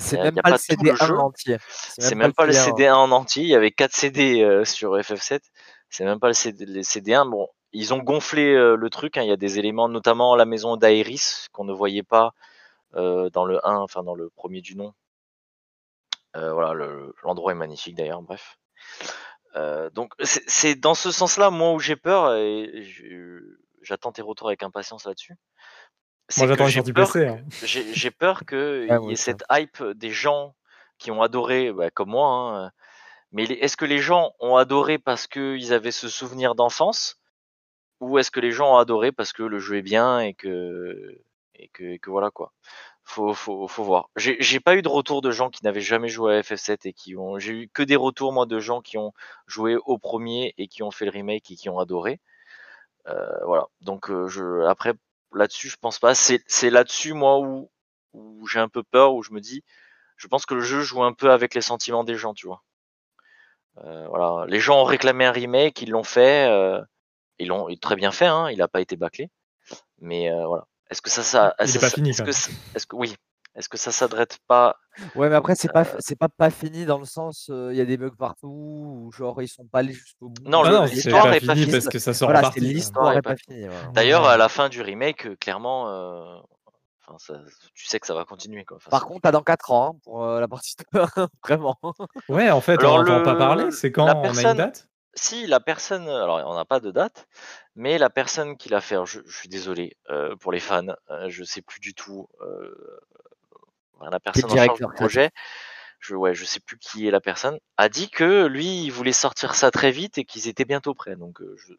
C'est même pas, le tout le CD1 jeu. entier. C'est même pas le CD1 en entier. Il y avait 4 CD euh, sur FF7. C'est même pas le CD, les CD1. Bon, ils ont gonflé euh, le truc. hein. Il y a des éléments, notamment la maison d'Aeris qu'on ne voyait pas euh, dans le 1, enfin dans le premier du nom. Euh, voilà, le- l'endroit est magnifique d'ailleurs. Bref. Euh, donc c'est c'est dans ce sens-là, moi où j'ai peur et j'attends tes retours avec impatience là-dessus. C'est Moi, que j'attends une j'ai peur PC. hein. j'ai j'ai peur qu'il y ait cette hype des gens qui ont adoré, bah, comme moi. hein, Mais est-ce que les gens ont adoré parce qu'ils avaient ce souvenir d'enfance? Ou est-ce que les gens ont adoré parce que le jeu est bien et que et que, et que voilà quoi? Faut, faut, faut voir. J'ai j'ai pas eu de retour de gens qui n'avaient jamais joué à FF7 et qui ont. J'ai eu que des retours moi de gens qui ont joué au premier et qui ont fait le remake et qui ont adoré. Euh, voilà. Donc euh, je après là-dessus je pense pas. C'est c'est là-dessus moi où où j'ai un peu peur où je me dis je pense que le jeu joue un peu avec les sentiments des gens tu vois. Euh, voilà. Les gens ont réclamé un remake, ils l'ont fait. euh, ils l'ont très bien fait. Hein, il a pas été bâclé. Mais euh, voilà. Est-ce que ça ça Il est ça- pas fini, Est-ce que est-ce que oui. Est-ce que ça s'adresse pas Ouais, mais après, c'est Euh, pas, c'est pas pas fini dans le sens, il y a des bugs partout, ou genre ils sont pas allés jusqu'au bout. Non, Ah non, c'est l'histoire pas est pas fini finie. parce que ça sort Voilà, l'histoire est est pas finie. D'ailleurs, à la fin du remake, clairement, euh, enfin, ça, tu sais que ça va continuer. Quoi. Enfin, Par contre, t'as dans 4 ans hein, pour euh, la partie 2, *laughs* vraiment. Ouais, en fait, Alors, on n'entend le- pas parler. C'est quand la on a une date? si la personne, alors on n'a pas de date, mais la personne qui l'a fait, je, je suis désolé euh, pour les fans, euh, je sais plus du tout euh, la personne en charge directeur du projet. Je, ouais, je sais plus qui est la personne, a dit que lui, il voulait sortir ça très vite et qu'ils étaient bientôt prêts. Donc, euh, je,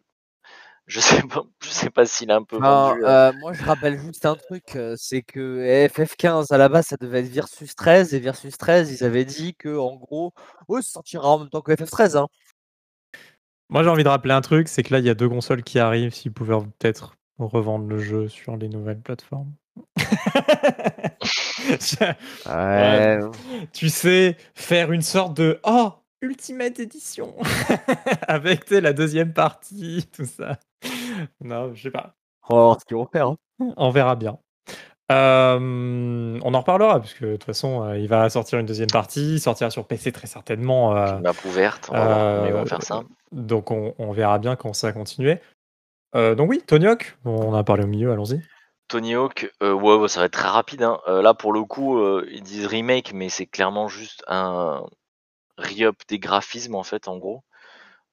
je sais pas, *laughs* je sais pas s'il a un peu Non, vendu. euh, euh, moi je rappelle juste un truc, euh, c'est que FF15 à la base ça devait être Versus 13 et Versus 13 ils avaient dit que en gros, oh, ça sortira en même temps que FF13. Hein. Moi, j'ai envie de rappeler un truc c'est que là, il y a deux consoles qui arrivent. S'ils pouvaient peut-être revendre le jeu sur les nouvelles plateformes. *laughs* Ouais. tu sais, faire une sorte de Oh, Ultimate Edition *laughs* avec la deuxième partie, *laughs* tout ça. Non, je sais pas. Oh, ce qu'ils vont faire. hein. On verra bien. Euh, on en reparlera, parce que de toute façon, euh, il va sortir une deuxième partie, il sortira sur PC très certainement. euh, une map ouverte, on va ils euh, vont faire ça. donc on, on verra bien quand ça va continuer. Euh, donc oui, Tony Hawk, on en a parlé au milieu, allons-y. Tony Hawk, euh, ouais, ouais, ça va être très rapide. Hein. Euh, là, pour le coup, euh, ils disent remake, mais c'est clairement juste un re-up des graphismes, en fait, en gros.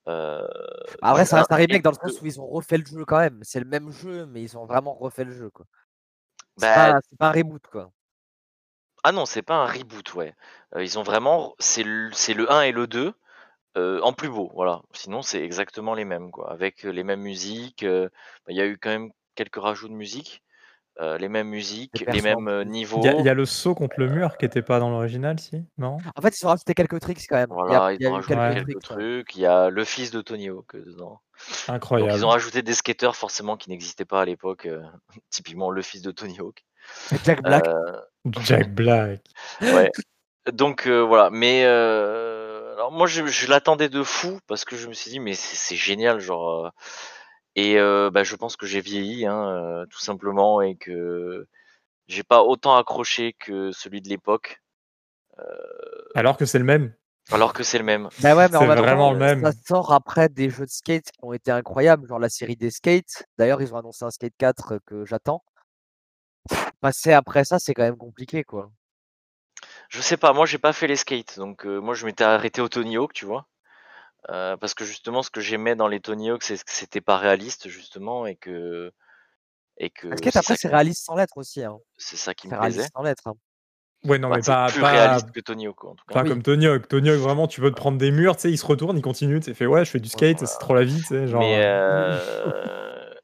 Euh, Après, ça reste un un- remake dans le sens où ils ont refait le jeu quand même. C'est le même jeu, mais ils ont vraiment refait le jeu. quoi. C'est Bah, pas, c'est pas un reboot quoi. Ah non, c'est pas un reboot, ouais. Euh, ils ont vraiment, c'est le, c'est le 1 et le 2 euh, en plus beau, voilà. Sinon, c'est exactement les mêmes, quoi. Avec euh, les mêmes musiques. bah, Il y a eu quand même quelques rajouts de musique. Euh, les mêmes musiques, Les mêmes euh, niveaux. Il y, a- il y a le saut contre le mur qui n'était pas dans l'original, si Non? En fait, ils ont rajouté quelques tricks quand même. Il y a- Voilà, il ils y a, ont eu rajouté quelques trucs. Il y a le fils de Tony Hawk euh, dedans. Donc, Incroyable. ils ont rajouté des skateurs, forcément, qui n'existaient pas à l'époque. euh, *laughs* typiquement, le fils de Tony Hawk. Jack Black. Euh, Jack Black. ouais. Donc euh, voilà, mais euh, alors moi je, je l'attendais de fou parce que je me suis dit mais c'est c'est génial genre euh, et euh, bah, je pense que j'ai vieilli hein, euh, tout simplement et que j'ai pas autant accroché que celui de l'époque Alors que c'est le même. alors que c'est le même. Bah ouais, mais en c'est vraiment le même. ça sort après des jeux de skate qui ont été incroyables, genre la série des skates. D'ailleurs, ils ont annoncé un skate 4 que j'attends. Passer après ça, c'est quand même compliqué, quoi. Je sais pas, moi j'ai pas fait les skates donc euh, moi je m'étais arrêté au Tony Hawk tu vois. Euh, parce que justement ce que j'aimais dans les Tony Hawk c'est que c'était pas réaliste justement et que et que après, c'est réaliste sans lettres aussi. Hein. c'est ça qui me plaisait. réaliste sans lettres. hein. Ouais, non, Bah, mais pas, plus pas, réaliste que Tony Hawk en tout cas. pas Oui. comme Tony Hawk. Tony Hawk, vraiment, tu veux te prendre des murs, tu sais, il se retourne, il continue, tu sais, fait ouais, je fais du skate, Voilà. c'est trop la vie, tu sais, genre. Mais euh, euh,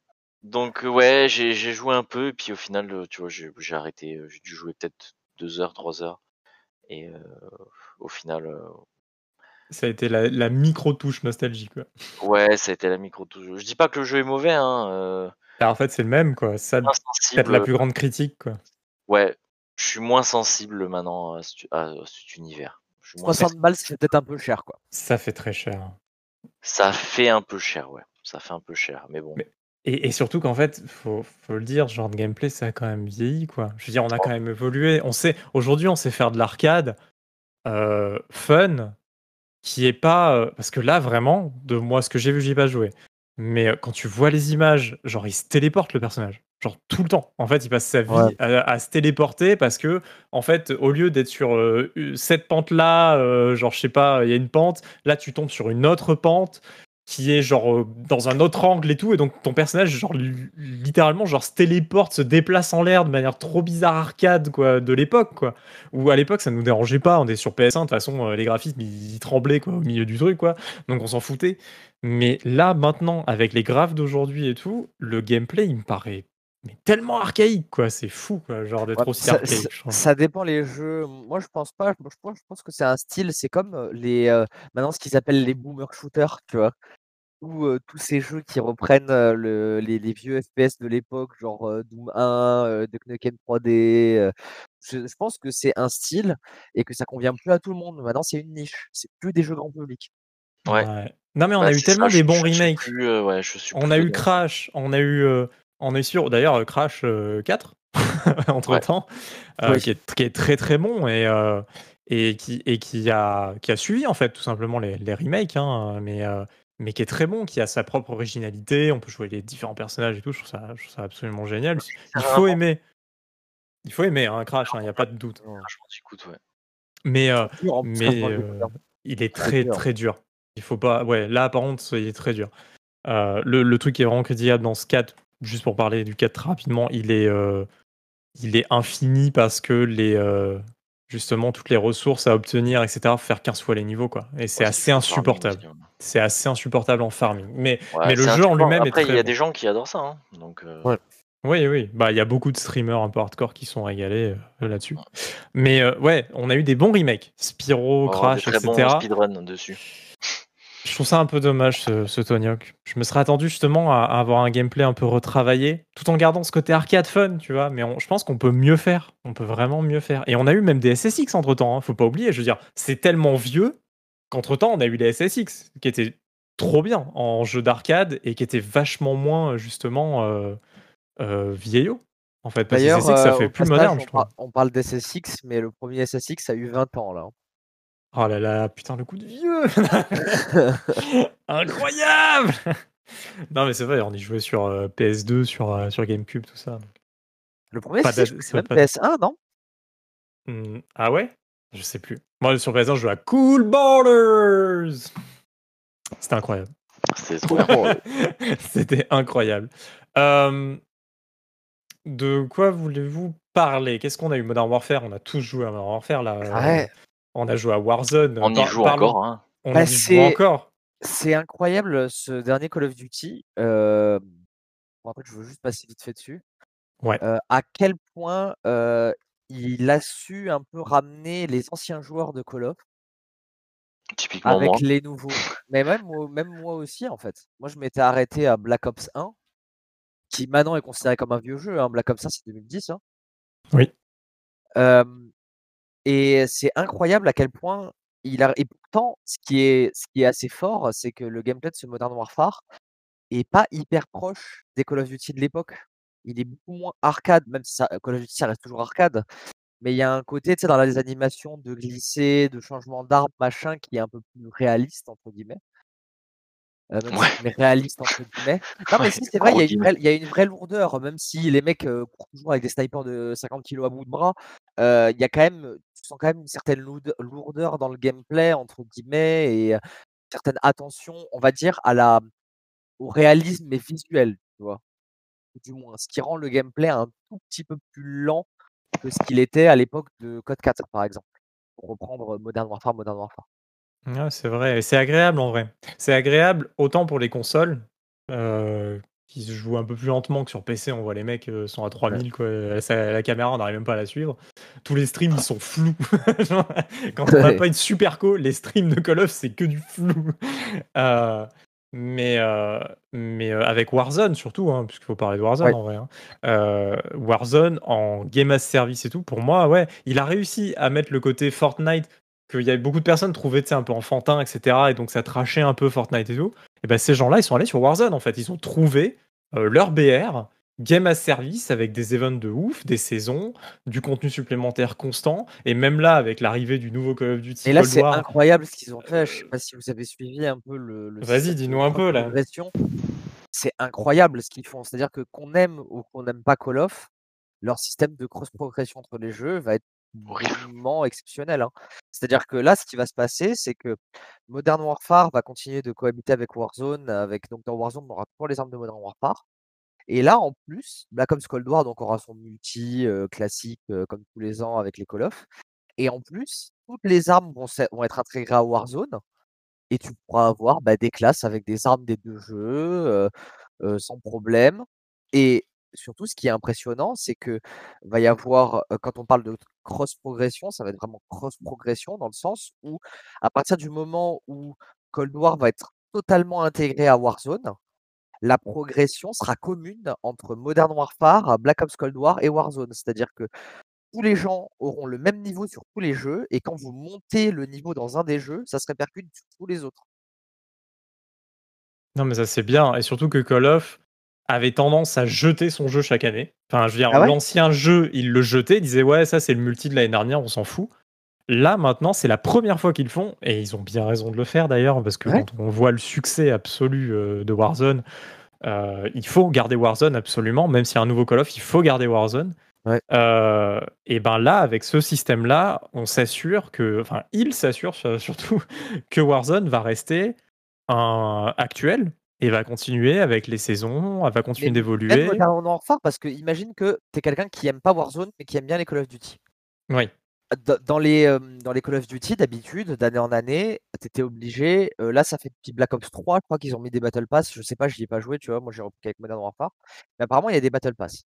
donc ouais, j'ai j'ai joué un peu et puis au final, tu vois, j'ai j'ai arrêté. J'ai dû jouer peut-être deux heures, trois heures. Et euh, au final, euh, Ça a été la, la micro-touche nostalgie, quoi. ouais, ça a été la micro touche. Je dis pas que le jeu est mauvais, hein. Euh, Alors, en fait, c'est le même, quoi. Ça, peut-être insensible. la plus grande critique, quoi. Ouais, je suis moins sensible maintenant à, ce- à cet univers. Je suis moins 60 balles, c'est peut-être un peu cher, quoi. Ça fait très cher. Ça fait un peu cher, ouais. Ça fait un peu cher, mais bon. Mais- Et, et surtout qu'en fait, faut, faut le dire, ce genre de gameplay, ça a quand même vieilli, quoi. Je veux dire, on a quand même évolué. On sait, aujourd'hui, on sait faire de l'arcade euh, fun, qui est pas. euh, parce que là, vraiment, de moi, ce que j'ai vu, j'y ai pas joué. Mais euh, quand tu vois les images, genre, il se téléporte le personnage. Genre, tout le temps. En fait, il passe sa vie Ouais. à, à se téléporter parce que, en fait, au lieu d'être sur euh, cette pente-là, euh, genre, je sais pas, il y a une pente, là, tu tombes sur une autre pente qui est genre euh, dans un autre angle et tout et donc ton personnage genre li- littéralement genre se téléporte se déplace en l'air de manière trop bizarre arcade quoi de l'époque quoi. Ou à l'époque ça nous dérangeait pas on est sur PS1 de toute façon euh, les graphismes ils tremblaient quoi au milieu du truc quoi. Donc on s'en foutait. Mais là maintenant avec les graphes d'aujourd'hui et tout le gameplay il me paraît mais tellement archaïque quoi c'est fou quoi genre d'être Ouais, aussi ça, archaïque ça- dépend les jeux. Moi, je pense pas. Je pense, je pense que c'est un style. C'est comme euh, les euh, maintenant ce qu'ils appellent les boomer shooters, tu vois. Ou euh, tous ces jeux qui reprennent euh, le- les, les vieux FPS de l'époque, genre euh, Doom 1, euh, Duke Nukem 3D. euh, je, je pense que c'est un style et que ça convient plus à tout le monde. Maintenant, c'est une niche. C'est plus des jeux grand public. Ouais. non mais on Bah, a eu tellement ça, des je- bons je remakes plus, euh, ouais, je suis On a eu. Crash, on a eu, euh, on est sûr, d'ailleurs euh, Crash euh, 4 entre temps, Oui. qui, est, qui est très très bon et, euh, et, qui, et qui, a, qui a suivi en fait tout simplement les, les remakes, hein, mais, euh, mais qui est très bon, qui a sa propre originalité. On peut jouer les différents personnages et tout. Je trouve ça, je trouve ça absolument génial. Il faut aimer. Il faut aimer un Crash, il n'y a pas de doute. Ouais. Mais, hein. il est Très très dur. Il faut pas. Ouais, là par contre, il est très dur. Le, le truc qui est vraiment critiquable dans ce 4, juste pour parler du 4 rapidement, il est, euh, il est infini parce que les, euh, justement toutes les ressources à obtenir, etc., faut faire 15 fois les niveaux quoi. Et c'est Ouais, assez insupportable. C'est assez insupportable en farming. Mais Ouais, Mais le jeu en lui-même est Après, il y a bon. des gens qui adorent ça. hein, Donc, euh, Ouais. Oui, oui. Bah, il y a beaucoup de streamers un peu hardcore qui sont régalés euh, là-dessus. Mais euh, ouais, on a eu des bons remakes. Spyro, avoir Crash, des très etc. bons speedrun dessus. Je trouve ça un peu dommage, ce, ce Tony Hawk. Je me serais attendu justement à, à avoir un gameplay un peu retravaillé, tout en gardant ce côté arcade fun, tu vois. Mais on- je pense qu'on peut mieux faire. On peut vraiment mieux faire. Et on a eu même des SSX entre temps, faut pas oublier. Je veux dire, c'est tellement vieux qu'entre temps, on a eu les SSX qui étaient trop bien en jeu d'arcade et qui étaient vachement moins, justement, euh, euh, vieillots. En fait, parce que SSX, ça euh, fait plus passage, moderne, je on, trouve. on parle d'SSX, mais le premier SSX a eu 20 ans là. Oh là là, putain, le coup de vieux *laughs* Incroyable Non mais c'est vrai, on y jouait sur euh, PS2, sur, euh, sur GameCube, tout ça. Le premier c'est même pas- PS1, non? Hmm, ah ouais? Je sais plus. Moi sur PS1, je jouais à Cool Borders C'était incroyable. C'est trop bien. *laughs* C'était incroyable. Euh, de quoi voulez-vous parler? Qu'est-ce qu'on a eu? Modern Warfare On a tous joué à Modern Warfare là. euh, Ouais. On a joué à Warzone. On y joue encore. Hein. On Bah, y joue c'est- encore. C'est incroyable ce dernier Call of Duty. Euh... bon, après, je veux juste passer vite fait dessus. Ouais. Euh, à quel point euh, il a su un peu ramener les anciens joueurs de Call of Typiquement avec moi. les nouveaux. Mais même, moi- même moi aussi, en fait. Moi, je m'étais arrêté à Black Ops 1, qui maintenant est considéré comme un vieux jeu. hein. Black Ops 1, c'est 2010. hein. Oui. Euh, et c'est incroyable à quel point il a. Et pourtant, ce qui est, ce qui est assez fort, c'est que le gameplay de ce Modern Warfare est pas hyper proche des Call of Duty de l'époque. Il est beaucoup moins arcade, même si ça, Call of Duty ça reste toujours arcade. Mais il y a un côté, tu sais, dans les animations de glisser, de changement d'arme, machin, qui est un peu plus réaliste, entre guillemets. Euh, même Ouais. réaliste, entre guillemets. Non, mais si, c'est vrai, il y, a une vraie, il y a une vraie lourdeur, même si les mecs euh, courent toujours avec des snipers de 50 kilos à bout de bras. euh, Il y a quand même, tu sens quand même une certaine lourde- lourdeur dans le gameplay, entre guillemets, et euh, une certaine attention, on va dire, à la, au réalisme mais visuel, tu vois. Du moins, ce qui rend le gameplay un tout petit peu plus lent que ce qu'il était à l'époque de Code 4, par exemple. Pour reprendre Modern Warfare, Modern Warfare. Ouais, c'est vrai, et c'est agréable en vrai. C'est agréable autant pour les consoles, euh, qui se jouent un peu plus lentement que sur PC. On voit les mecs euh, sont à 3000, quoi. La, la caméra, on n'arrive même pas à la suivre. Tous les streams, ils sont flous. *laughs* Quand on n'a pas une super co, les streams de Call of, c'est que du flou. *laughs* Euh, mais mais avec Warzone surtout, hein, puisqu'il faut parler de Warzone Ouais. en vrai. hein. Warzone en game as service et tout, pour moi, ouais, il a réussi à mettre le côté Fortnite qu'il y avait beaucoup de personnes trouvaient un peu enfantin, etc. Et donc ça trachait un peu Fortnite et tout. Et ben ces gens-là, ils sont allés sur Warzone en fait. Ils ont trouvé euh, leur BR, game as service avec des events de ouf, des saisons, du contenu supplémentaire constant. Et même là, avec l'arrivée du nouveau Call of Duty. Et là, c'est incroyable ce qu'ils ont fait. Je sais pas si vous avez suivi un peu le. le Vas-y, dis-nous un peu là. C'est incroyable ce qu'ils font. C'est-à-dire que qu'on aime ou qu'on n'aime pas Call of, leur système de cross-progression entre les jeux va être vraiment exceptionnel. Hein. C'est-à-dire que là, ce qui va se passer, c'est que Modern Warfare va continuer de cohabiter avec Warzone. Avec, donc dans Warzone, on aura toujours les armes de Modern Warfare. Et là, en plus, Black Ops Cold War donc, aura son multi classique comme tous les ans avec les Call of. Et en plus, toutes les armes vont, être intégrées à Warzone. Et tu pourras avoir bah, des classes avec des armes des deux jeux sans problème. Et surtout, ce qui est impressionnant, c'est que va y avoir, quand on parle de cross progression, ça va être vraiment cross progression dans le sens où, à partir du moment où Cold War va être totalement intégré à Warzone, la progression sera commune entre Modern Warfare, Black Ops Cold War et Warzone. C'est-à-dire que tous les gens auront le même niveau sur tous les jeux, et quand vous montez le niveau dans un des jeux, ça se répercute sur tous les autres. Non, mais ça c'est bien, et surtout que Call of avait tendance à jeter son jeu chaque année. Enfin, je veux dire, ah l'ancien jeu, il le jetait, il disait ouais, ça c'est le multi de l'année dernière, on s'en fout. Là, maintenant, c'est la première fois qu'ils le font, et ils ont bien raison de le faire d'ailleurs, parce que quand on voit le succès absolu euh, de Warzone, euh, il faut garder Warzone absolument, même s'il y a un nouveau Call of, il faut garder Warzone. Euh, et ben là, avec ce système-là, on s'assure que, enfin, il s'assure *laughs* surtout que Warzone va rester un actuel et va continuer avec les saisons, elle va continuer d'évoluer. Modern Warfare, parce que imagine que tu es quelqu'un qui aime pas Warzone, mais qui aime bien les Call of Duty. Oui. Dans les, dans les Call of Duty, d'habitude, d'année en année, tu étais obligé. là, ça fait depuis Black Ops 3, je crois qu'ils ont mis des Battle Pass. Je sais pas, je n'y ai pas joué, tu vois. Moi, j'ai repris avec Modern Warfare. Mais apparemment, il y a des Battle Pass.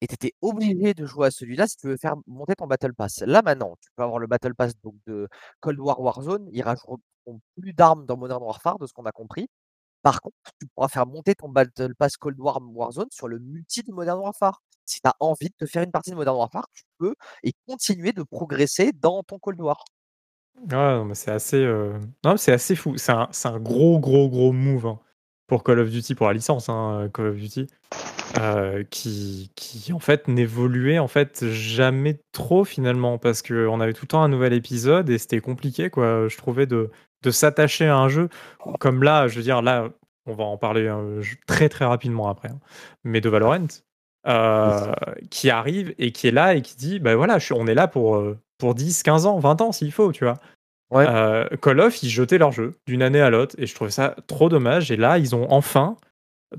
Et tu étais obligé de jouer à celui-là si tu veux faire monter ton Battle Pass. Là, maintenant, tu peux avoir le Battle Pass donc, de Cold War Warzone. Ils rajouteront plus d'armes dans Modern Warfare, de ce qu'on a compris. Par contre, tu pourras faire monter ton Battle Pass Cold War Warzone sur le multi de Modern Warfare. Si tu as envie de te faire une partie de Modern Warfare, tu peux et continuer de progresser dans ton Cold War. Mais c'est assez, euh, c'est assez fou. C'est un, un, gros, gros, gros move hein, pour Call of Duty, pour la licence hein, Call of Duty, euh, qui, qui en fait n'évoluait en fait jamais trop finalement parce qu'on avait tout le temps un nouvel épisode et c'était compliqué quoi. Je trouvais de de s'attacher à un jeu. Comme là, je veux dire, là, on va en parler euh, très très rapidement après, hein, mais de Valorant, euh, qui arrive et qui est là et qui dit, ben voilà, je, on est là pour, euh, pour 10, 15 ans, 20 ans s'il faut, tu vois. Call of, ils jetaient leur jeu d'une année à l'autre et je trouvais ça trop dommage. Et là, ils ont enfin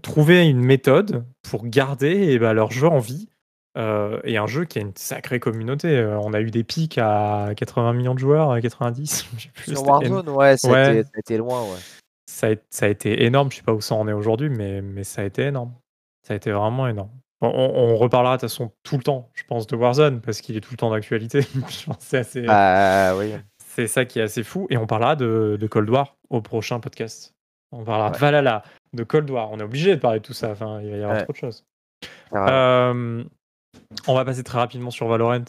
trouvé une méthode pour garder et eh ben, leur jeu en vie euh, et un jeu qui a une sacrée communauté. Euh, on a eu des pics à 80 millions de joueurs, à 90. *laughs* Sur Warzone, ouais, ça, A été, loin. Ouais. Ça, a, été énorme. Je sais pas où ça en est aujourd'hui, mais, mais ça a été énorme. Ça a été vraiment énorme. On, reparlera de toute façon tout le temps, je pense, de Warzone, parce qu'il est tout le temps d'actualité. *laughs* c'est assez. Ah, oui. C'est ça qui est assez fou. Et on parlera de, Cold War au prochain podcast. On parlera de Valhalla, de Cold War. On est obligé de parler de tout ça. Enfin, il va y avoir trop de choses. Euh, on va passer très rapidement sur Valorant,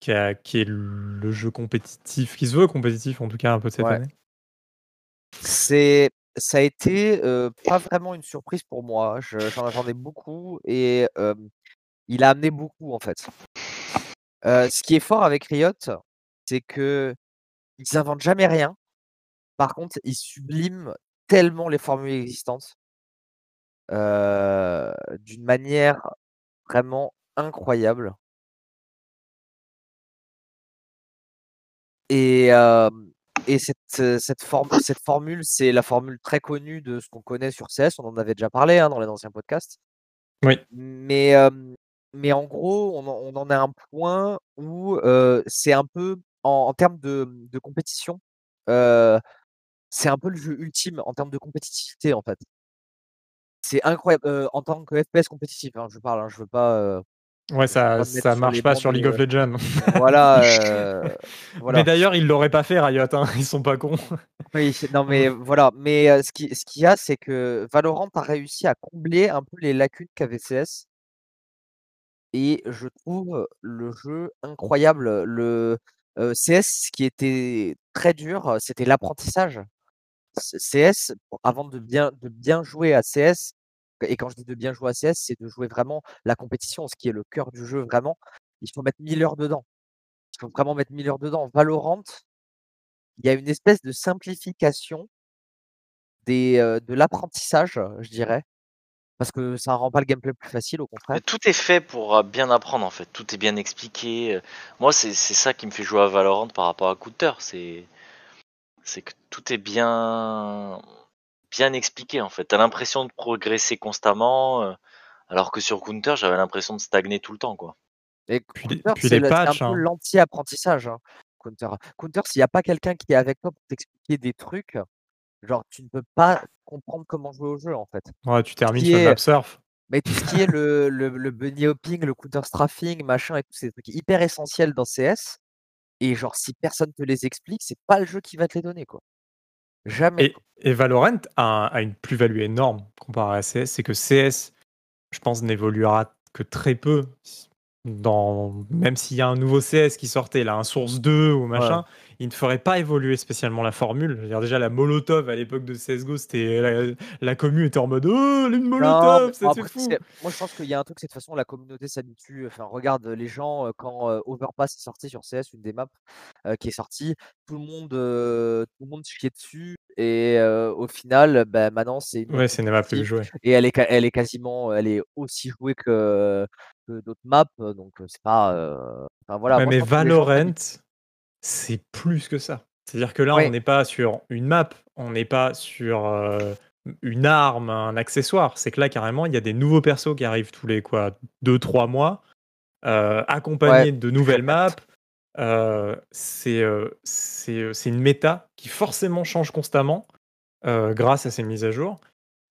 qui, est le jeu compétitif, qui se veut compétitif en tout cas un peu cette année. C'est, ça a été euh, pas vraiment une surprise pour moi. j'en attendais beaucoup et il a amené beaucoup en fait. Euh, ce qui est fort avec Riot, c'est que ils inventent jamais rien. Par contre, ils subliment tellement les formules existantes euh, d'une manière vraiment incroyable. Et, et cette, cette, cette formule, c'est la formule très connue de ce qu'on connaît sur CS. On en avait déjà parlé hein, dans les anciens podcasts. Oui. Mais, mais en gros, on, on en a un point où c'est un peu, en, termes de, de compétition, c'est un peu le jeu ultime en termes de compétitivité, en fait. C'est incroyable. en tant que FPS compétitif, hein, je parle, hein, je veux pas. Ouais, ça, ça marche pas sur League of Legends. *laughs* Voilà, Mais d'ailleurs, ils l'auraient pas fait, Riot. Hein. Ils sont pas cons. Oui, non, mais *laughs* voilà. Mais ce qu'il ce y a, c'est que Valorant a réussi à combler un peu les lacunes qu'avait CS. Et je trouve le jeu incroyable. Le CS, ce qui était très dur, c'était l'apprentissage. CS, avant de bien, de bien jouer à CS, et quand je dis de bien jouer à CS, c'est de jouer vraiment la compétition, ce qui est le cœur du jeu vraiment. Il faut mettre 1000 heures dedans. Il faut vraiment mettre 1000 heures dedans. Valorant, il y a une espèce de simplification des, de l'apprentissage, je dirais. Parce que ça rend pas le gameplay plus facile, au contraire. tout est fait pour bien apprendre en fait. Tout est bien expliqué. Moi, c'est ça qui me fait jouer à Valorant par rapport à Counter. C'est c'est que tout est bien bien expliqué en fait. T'as l'impression de progresser constamment, euh, alors que sur Counter, j'avais l'impression de stagner tout le temps, quoi. Et Counter, c'est un peu hein. l'anti-apprentissage. Hein, Counter, Counter s'il n'y a pas quelqu'un qui est avec toi pour t'expliquer des trucs, genre tu ne peux pas comprendre comment jouer au jeu en fait. Ouais, tu termines sur le surf. Mais tout ce qui est le, le, bunny hopping, le counter strafing, machin et tous ces trucs hyper essentiels dans CS, et genre, si personne te les explique, c'est pas le jeu qui va te les donner, quoi. Jamais. Et, Valorant a, une plus-value énorme comparé à CS, c'est que CS, je pense, n'évoluera que très peu. Dans, même s'il y a un nouveau CS qui sortait, là, un Source 2 ou machin, il ne ferait pas évoluer spécialement la formule. Je dire, déjà, la Molotov à l'époque de CSGO, c'était la, la commune était en mode Oh, une Molotov, c'est fou. Moi, je pense qu'il y a un truc, c'est de toute façon, la communauté s'habitue. Enfin, regarde les gens, quand Overpass est sorti sur CS, une des maps qui est sortie, tout le monde, tout le monde chiait dessus. Et au final, bah, maintenant, c'est une, ouais, c'est une map plus jouée. Et elle est, elle est quasiment elle est aussi jouée que, d'autres maps. Donc, c'est pas. Enfin, voilà. mais Valorant c'est plus que ça. C'est-à-dire que là, on n'est pas sur une map, on n'est pas sur euh, une arme, un accessoire. C'est que là, carrément, il y a des nouveaux persos qui arrivent tous les quoi, 2-3 mois, euh, accompagnés de nouvelles maps. Euh, c'est une méta qui forcément change constamment grâce à ces mises à jour.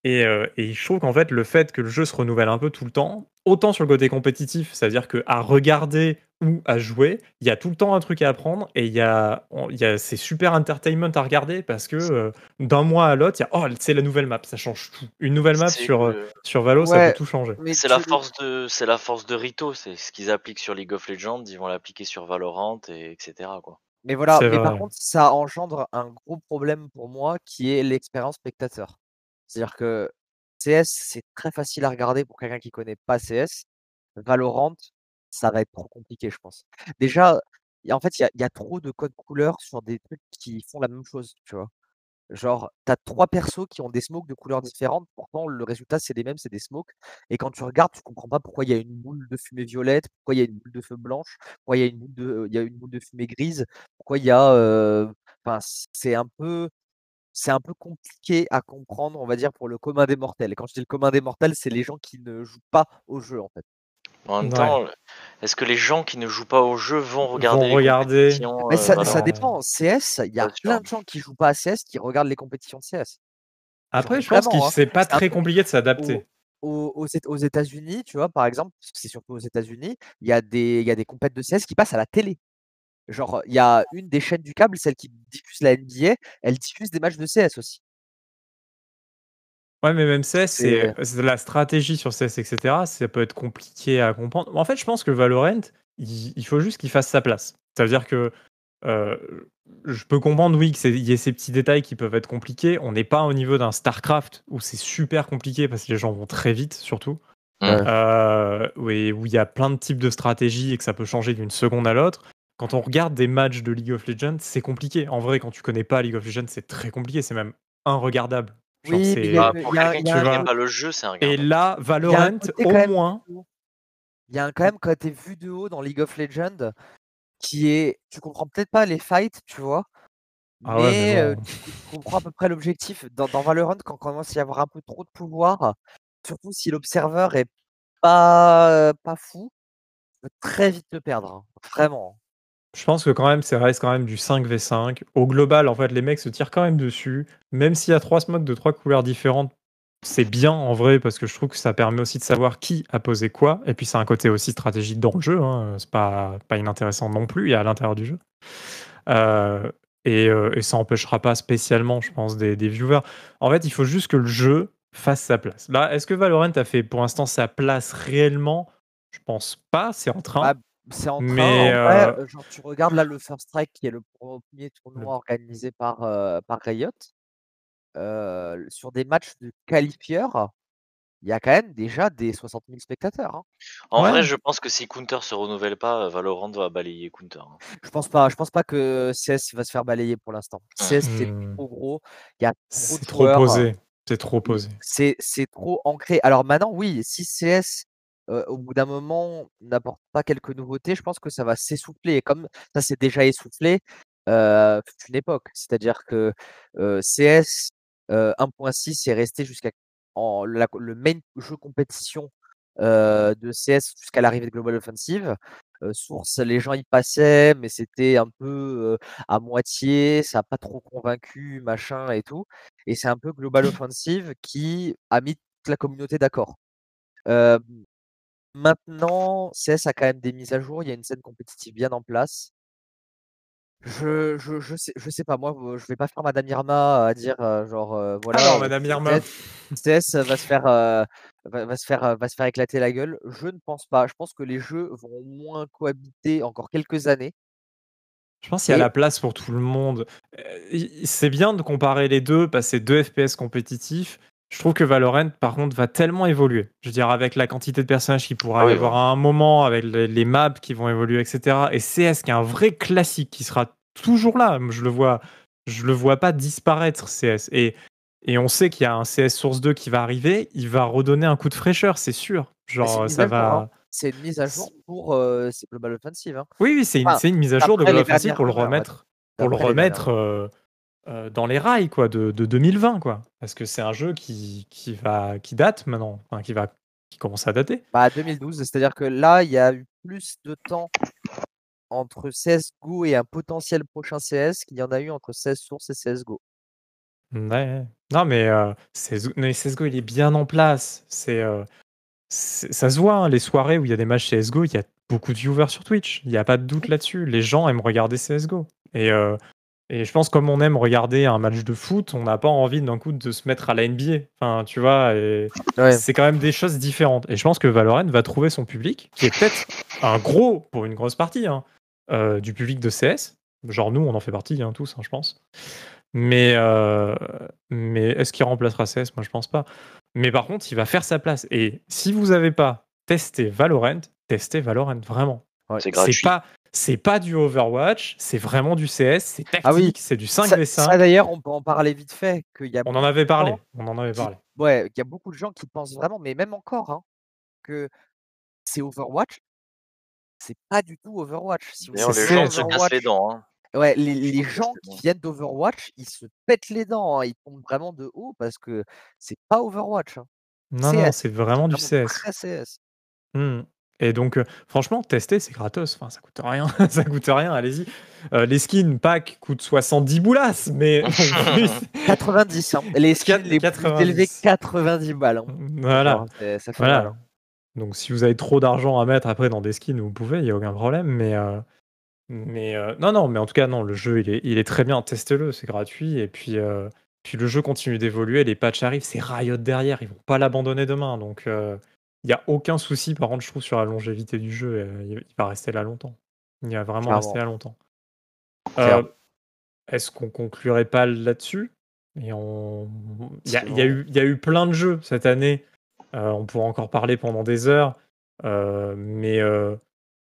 Et, et je trouve qu'en fait, le fait que le jeu se renouvelle un peu tout le temps, autant sur le côté compétitif, c'est-à-dire qu'à regarder ou à jouer, il y a tout le temps un truc à apprendre et il y a, il y a c'est super entertainment à regarder parce que euh, d'un mois à l'autre, il y a oh c'est la nouvelle map, ça change tout. Une nouvelle map sur sur Valo, ça peut tout changer. Mais c'est la force de c'est la force de Rito, c'est ce qu'ils appliquent sur League of Legends, ils vont l'appliquer sur Valorant et etc quoi. Mais voilà, mais par contre, ça engendre un gros problème pour moi qui est l'expérience spectateur. C'est-à-dire que CS, c'est très facile à regarder pour quelqu'un qui connaît pas CS. Valorant, ça va être trop compliqué, je pense. Déjà, en fait, il y a, trop de codes couleurs sur des trucs qui font la même chose, tu vois. Genre, tu as trois persos qui ont des smokes de couleurs différentes, pourtant le résultat c'est les mêmes, c'est des smokes. Et quand tu regardes, tu comprends pas pourquoi il y a une boule de fumée violette, pourquoi il y a une boule de feu blanche, pourquoi il y a une boule de, y a une boule de fumée grise, pourquoi il y a. Enfin, c'est un peu c'est un peu compliqué à comprendre, on va dire, pour le commun des mortels. Et quand je dis le commun des mortels, c'est les gens qui ne jouent pas au jeu, en fait. En même temps, est-ce que les gens qui ne jouent pas au jeu vont regarder les regarder. compétitions Mais ça, ça dépend. CS, il y a plein de gens qui jouent pas à CS qui regardent les compétitions de CS. Après, je pense que hein. c'est pas très compliqué de s'adapter. Aux, aux, États-Unis, tu vois, par exemple, c'est surtout aux États-Unis, il y a des, il y a des compètes de CS qui passent à la télé. Genre, il y a une des chaînes du câble, celle qui diffuse la NBA, elle diffuse des matchs de CS aussi. Ouais, mais même CS, c'est la stratégie sur CS, etc. Ça peut être compliqué à comprendre. En fait, je pense que Valorant, il, faut juste qu'il fasse sa place. Ça veut dire que euh, je peux comprendre, oui, qu'il y ait ces petits détails qui peuvent être compliqués. On n'est pas au niveau d'un StarCraft où c'est super compliqué parce que les gens vont très vite, surtout. Euh, où il y a plein de types de stratégies et que ça peut changer d'une seconde à l'autre quand on regarde des matchs de League of Legends, c'est compliqué. En vrai, quand tu connais pas League of Legends, c'est très compliqué. C'est même inregardable. Genre, oui, a, pour quelqu'un qui ne pas le jeu, c'est Et là, Valorant, au moins. Il y a quand même côté vu de haut dans League of Legends qui est. Tu comprends peut-être pas les fights, tu vois. Ah mais, euh, tu, comprends à peu près l'objectif. Dans, Valorant, quand il commence à y avoir un peu trop de pouvoir, surtout si l'observeur est pas, pas fou, tu peux très vite te perdre. Hein. Vraiment. Je pense que quand même, ça reste quand même du 5v5. Au global, en fait, les mecs se tirent quand même dessus. Même s'il y a trois smokes de trois couleurs différentes, c'est bien en vrai parce que je trouve que ça permet aussi de savoir qui a posé quoi. Et puis c'est un côté aussi stratégique dans le jeu. Hein. C'est pas, pas inintéressant non plus. Il y a à l'intérieur du jeu. Euh, euh, et, ça n'empêchera pas spécialement, je pense, des, viewers. En fait, il faut juste que le jeu fasse sa place. Là, est-ce que Valorant a fait pour l'instant sa place réellement? Je pense pas. C'est en train. C'est en train, Mais, en vrai, euh, genre tu regardes là le First Strike qui est le premier tournoi organisé par, euh, par Riot, euh, sur des matchs de qualifieurs, il y a quand même déjà des 60 000 spectateurs. hein. En Ouais. vrai, je pense que si Counter se renouvelle pas, Valorant va balayer Counter. hein. Je pense pas, je pense pas que CS va se faire balayer pour l'instant. CS c'est Hmm. trop gros, il y a trop c'est de trop joueurs. posé. C'est trop posé. C'est c'est trop ancré. Alors maintenant, oui, si CS, au bout d'un moment, n'apporte pas quelques nouveautés, je pense que ça va s'essouffler. Et comme ça s'est déjà essoufflé, une époque. C'est-à-dire que, CS, heu, 1.6 est resté jusqu'à le main jeu compétition, de CS jusqu'à l'arrivée de Global Offensive. Source, les gens y passaient, mais c'était un peu, à moitié, ça a pas trop convaincu, machin et tout. Et c'est un peu Global *laughs* Offensive qui a mis toute la communauté d'accord. Maintenant, CS a quand même des mises à jour, il y a une scène compétitive bien en place. Je je je sais je sais pas, moi, je vais pas faire madame Irma à dire, heu, genre, heu, voilà, Alors, heu, Madame CS Irma. CS va se faire, va va se faire, va se faire éclater la gueule. Je ne pense pas. Je pense que les jeux vont moins cohabiter encore quelques années. Je pense qu'il y a Et la place pour tout le monde. Euh, C'est bien de comparer les deux, parce que c'est deux FPS compétitifs. Je trouve que Valorant, par contre, va tellement évoluer. Je veux dire, avec la quantité de personnages qu'il pourra Ah y oui, avoir à un moment, avec les, les maps qui vont évoluer, etc. Et CS, qui est un vrai classique, qui sera toujours là. Je le vois, je le vois pas disparaître, CS. Et, et on sait qu'il y a un CS Source 2 qui va arriver. Il va redonner un coup de fraîcheur, c'est sûr. c'est une Genre, mise ça à jour, hein. va. C'est une mise à jour pour, c'est Global Offensive, hein. Oui, oui, c'est une, Enfin, c'est une mise à jour de Global Offensive pour le remettre, pour le remettre euh, dans les rails quoi, de, de 2020. Quoi. Parce que c'est un jeu qui, qui, va, qui date maintenant, enfin, qui, va, qui commence à dater. Bah, 2012, c'est-à-dire que là, il y a eu plus de temps entre CS:GO et un potentiel prochain CS qu'il y en a eu entre CS Source et CS:GO. Ouais. Non, mais, euh, CSGO, mais CSGO, il est bien en place. C'est, euh, ça se voit, hein, les soirées où il y a des matchs CSGO, il y a beaucoup de viewers sur Twitch. Il n'y a pas de doute là-dessus. Les gens aiment regarder CSGO. Et, euh, et je pense comme on aime regarder un match de foot, on n'a pas envie d'un coup de se mettre à la NBA. Enfin, tu vois, et Ouais. c'est quand même des choses différentes. Et je pense que Valorant va trouver son public, qui est peut-être un gros, pour une grosse partie, hein, euh, du public de CS. Genre nous, on en fait partie, hein, tous, hein, je pense. Mais, euh, mais est-ce qu'il remplacera CS Moi, je pense pas. Mais par contre, il va faire sa place. Et si vous n'avez pas testé Valorant, testez Valorant, vraiment. Ouais. C'est C'est gratuit. pas, c'est pas du Overwatch, c'est vraiment du CS, c'est tactique, Ah oui. c'est du Ça, 5v5. ça, d'ailleurs, on peut en parler vite fait. qu'il y a On en avait parlé. On en avait qui- parlé. Ouais, il y a beaucoup de gens qui pensent vraiment, mais même encore, hein, que c'est Overwatch. C'est pas du tout Overwatch. Si les gens se cassent les dents. hein. Ouais, les, les gens qui viennent d'Overwatch, ils se pètent les dents. hein, Ils tombent vraiment de haut parce que c'est pas Overwatch. hein. Non, non, c'est vraiment du CS. Très CS. Hmm. Et donc, euh, franchement, tester, c'est gratos. Enfin, ça coûte rien. *laughs* ça coûte rien, allez-y. Euh, les skins pack coûtent 70 boulasses, mais en plus, 90. hein. Les skins les plus 90. élevés, 90 balles. hein. voilà. Ça fait Voilà. mal, hein. Donc, si vous avez trop d'argent à mettre après dans des skins, vous pouvez, il n'y a aucun problème. Mais, euh, mais euh, non, non, mais en tout cas, non, le jeu, il est, il est très bien. Testez-le, c'est gratuit. Et puis, euh, puis, le jeu continue d'évoluer. Les patchs arrivent. C'est Riot derrière. Ils vont pas l'abandonner demain. Donc, euh, il n'y a aucun souci, par contre, je trouve, sur la longévité du jeu. Euh, il, va rester là longtemps. Il va vraiment Clairement. rester là longtemps. Euh, Est-ce qu'on conclurait pas là-dessus? On... il, y a, y a eu, il y a eu plein de jeux cette année. Euh, on pourra encore parler pendant des heures. Euh, mais euh,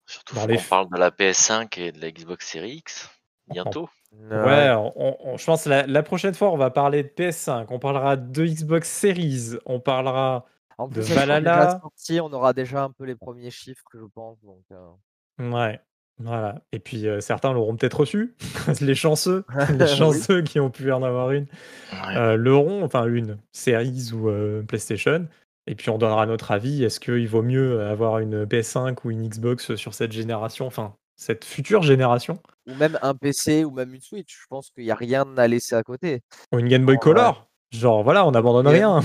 Surtout les qu'on f- parle de la PS5 et de la Xbox Series X bientôt. ouais, on- on- je pense que la, la prochaine fois, on va parler de PS5. On parlera de Xbox Series. On parlera. En de plus, déjà Valhalla. sorties, on aura déjà un peu les premiers chiffres, je pense. Donc, euh, Ouais. Voilà. Et puis euh, certains l'auront peut-être reçu. *laughs* les chanceux. *laughs* Les chanceux qui ont pu en avoir une. Ouais. euh, l'auront, enfin une, Series ou euh, PlayStation. Et puis on donnera notre avis. Est-ce qu'il vaut mieux avoir une PS5 ou une Xbox sur cette génération, enfin cette future génération, ou même un PC ou même une Switch. Je pense qu'il n'y a rien à laisser à côté. ou une Game Boy. Color Genre voilà, on n'abandonne rien.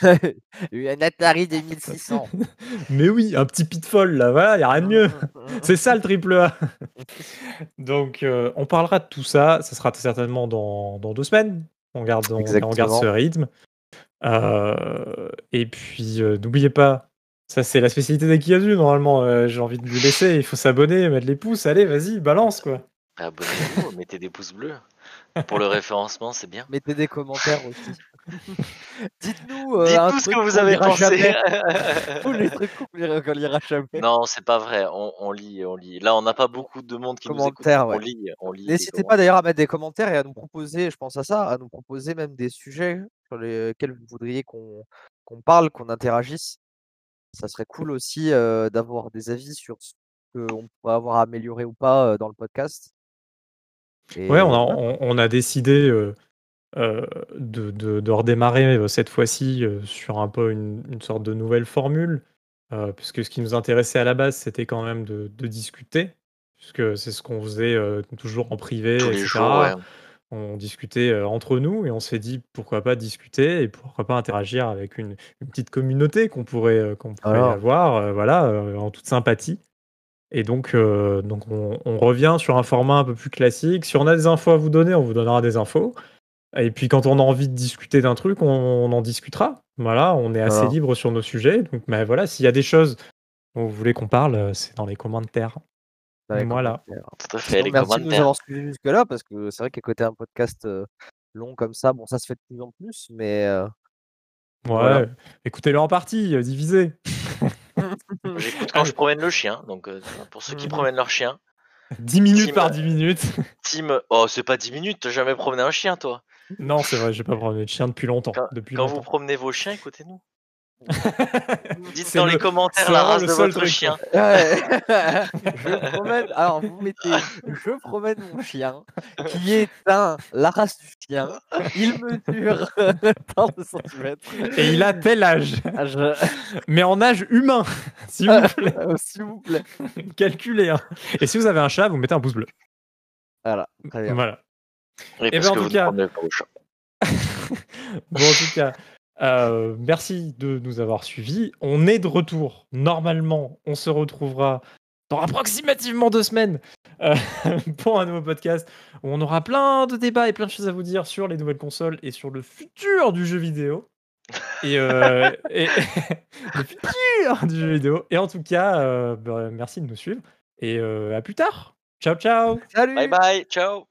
*laughs* Une Atari 2600. *laughs* Mais oui, un petit pitfall là, voilà, il y a rien de mieux. *laughs* C'est ça le triple A. Donc euh, on parlera de tout ça. Ça sera certainement dans, dans deux semaines. On garde, on, on garde Exactement. ce rythme. Euh, et puis euh, n'oubliez pas Ça, c'est la spécialité des Kiazu, normalement. euh, J'ai envie de lui laisser. Il faut s'abonner, mettre les pouces. Allez, vas-y, balance, quoi. Abonnez-vous, mettez des pouces bleus. Pour le référencement, c'est bien. Mettez des commentaires aussi. *laughs* Dites-nous euh, Dites un tout ce truc que vous avez pensé. *laughs* Tous les trucs qu'on lira, qu'on lira jamais. non, c'est pas vrai. On, on lit, on lit. Là, on n'a pas beaucoup de monde qui nous écoute. On ouais. lit, on lit. les N'hésitez pas d'ailleurs à mettre des commentaires et à nous proposer, je pense à ça, à nous proposer même des sujets sur lesquels vous voudriez qu'on parle, qu'on interagisse. Ça serait cool aussi euh, d'avoir des avis sur ce qu'on pourrait avoir amélioré ou pas euh, dans le podcast. Et Ouais, on a, on, on a décidé euh, euh, de, de- de redémarrer euh, cette fois-ci euh, sur un peu une, une sorte de nouvelle formule, euh, puisque ce qui nous intéressait à la base, c'était quand même de, de discuter, puisque c'est ce qu'on faisait euh, toujours en privé, Tous les etc. jours, ouais. On discutait euh, entre nous et on s'est dit pourquoi pas discuter et pourquoi pas interagir avec une, une petite communauté qu'on pourrait, euh, qu'on pourrait Alors. avoir, euh, voilà, euh, en toute sympathie. Et donc, euh, donc on, on revient sur un format un peu plus classique. Si on a des infos à vous donner, on vous donnera des infos. Et puis quand on a envie de discuter d'un truc, on, on en discutera. Voilà, on est assez Voilà. libre sur nos sujets. Donc, mais voilà, s'il y a des choses dont vous voulez qu'on parle, euh, c'est dans les commentaires. Dans les Voilà. commentaires. Tout à fait, les merci de nous commentaires. avoir suivis jusque-là parce que c'est vrai qu'à côté un podcast euh, long comme ça, bon, ça se fait de plus en plus, mais euh, Ouais, Voilà. écoutez-le en partie, divisé. *laughs* *laughs* J'écoute quand je promène le chien. Donc, euh, pour ceux qui promènent leur chien, 10 minutes Team- par 10 minutes. Team. Oh, c'est pas 10 minutes, t'as jamais promené un chien, toi. Non, c'est vrai, j'ai pas promené de chien depuis longtemps. Quand, depuis quand vous promenez vos chiens, écoutez-nous. *laughs* Dites dans le- les commentaires la race le de votre truc, chien. Ouais. *laughs* je promène. Alors vous mettez, je promène mon chien, qui est un la race du chien. Il mesure tant de centimètres. Et il a tel âge, Ah, je- mais en âge humain, *laughs* s'il vous plaît. Euh, S'il vous plaît. Calculez. hein. Et si vous avez un chat, vous mettez un pouce bleu. Voilà. Très bien. Voilà. Oui, Eh ben, en que tout vous cas-. *laughs* Bon, en tout cas, euh, merci de nous avoir suivis. On est de retour. Normalement, on se retrouvera dans approximativement deux semaines euh, *laughs* pour un nouveau podcast où on aura plein de débats et plein de choses à vous dire sur les nouvelles consoles et sur le futur du jeu vidéo. Et, euh, et- *laughs* le futur du jeu vidéo. Et en tout cas, euh, bah, merci de nous suivre et euh, à plus tard. Ciao, ciao. Salut. Bye bye, ciao.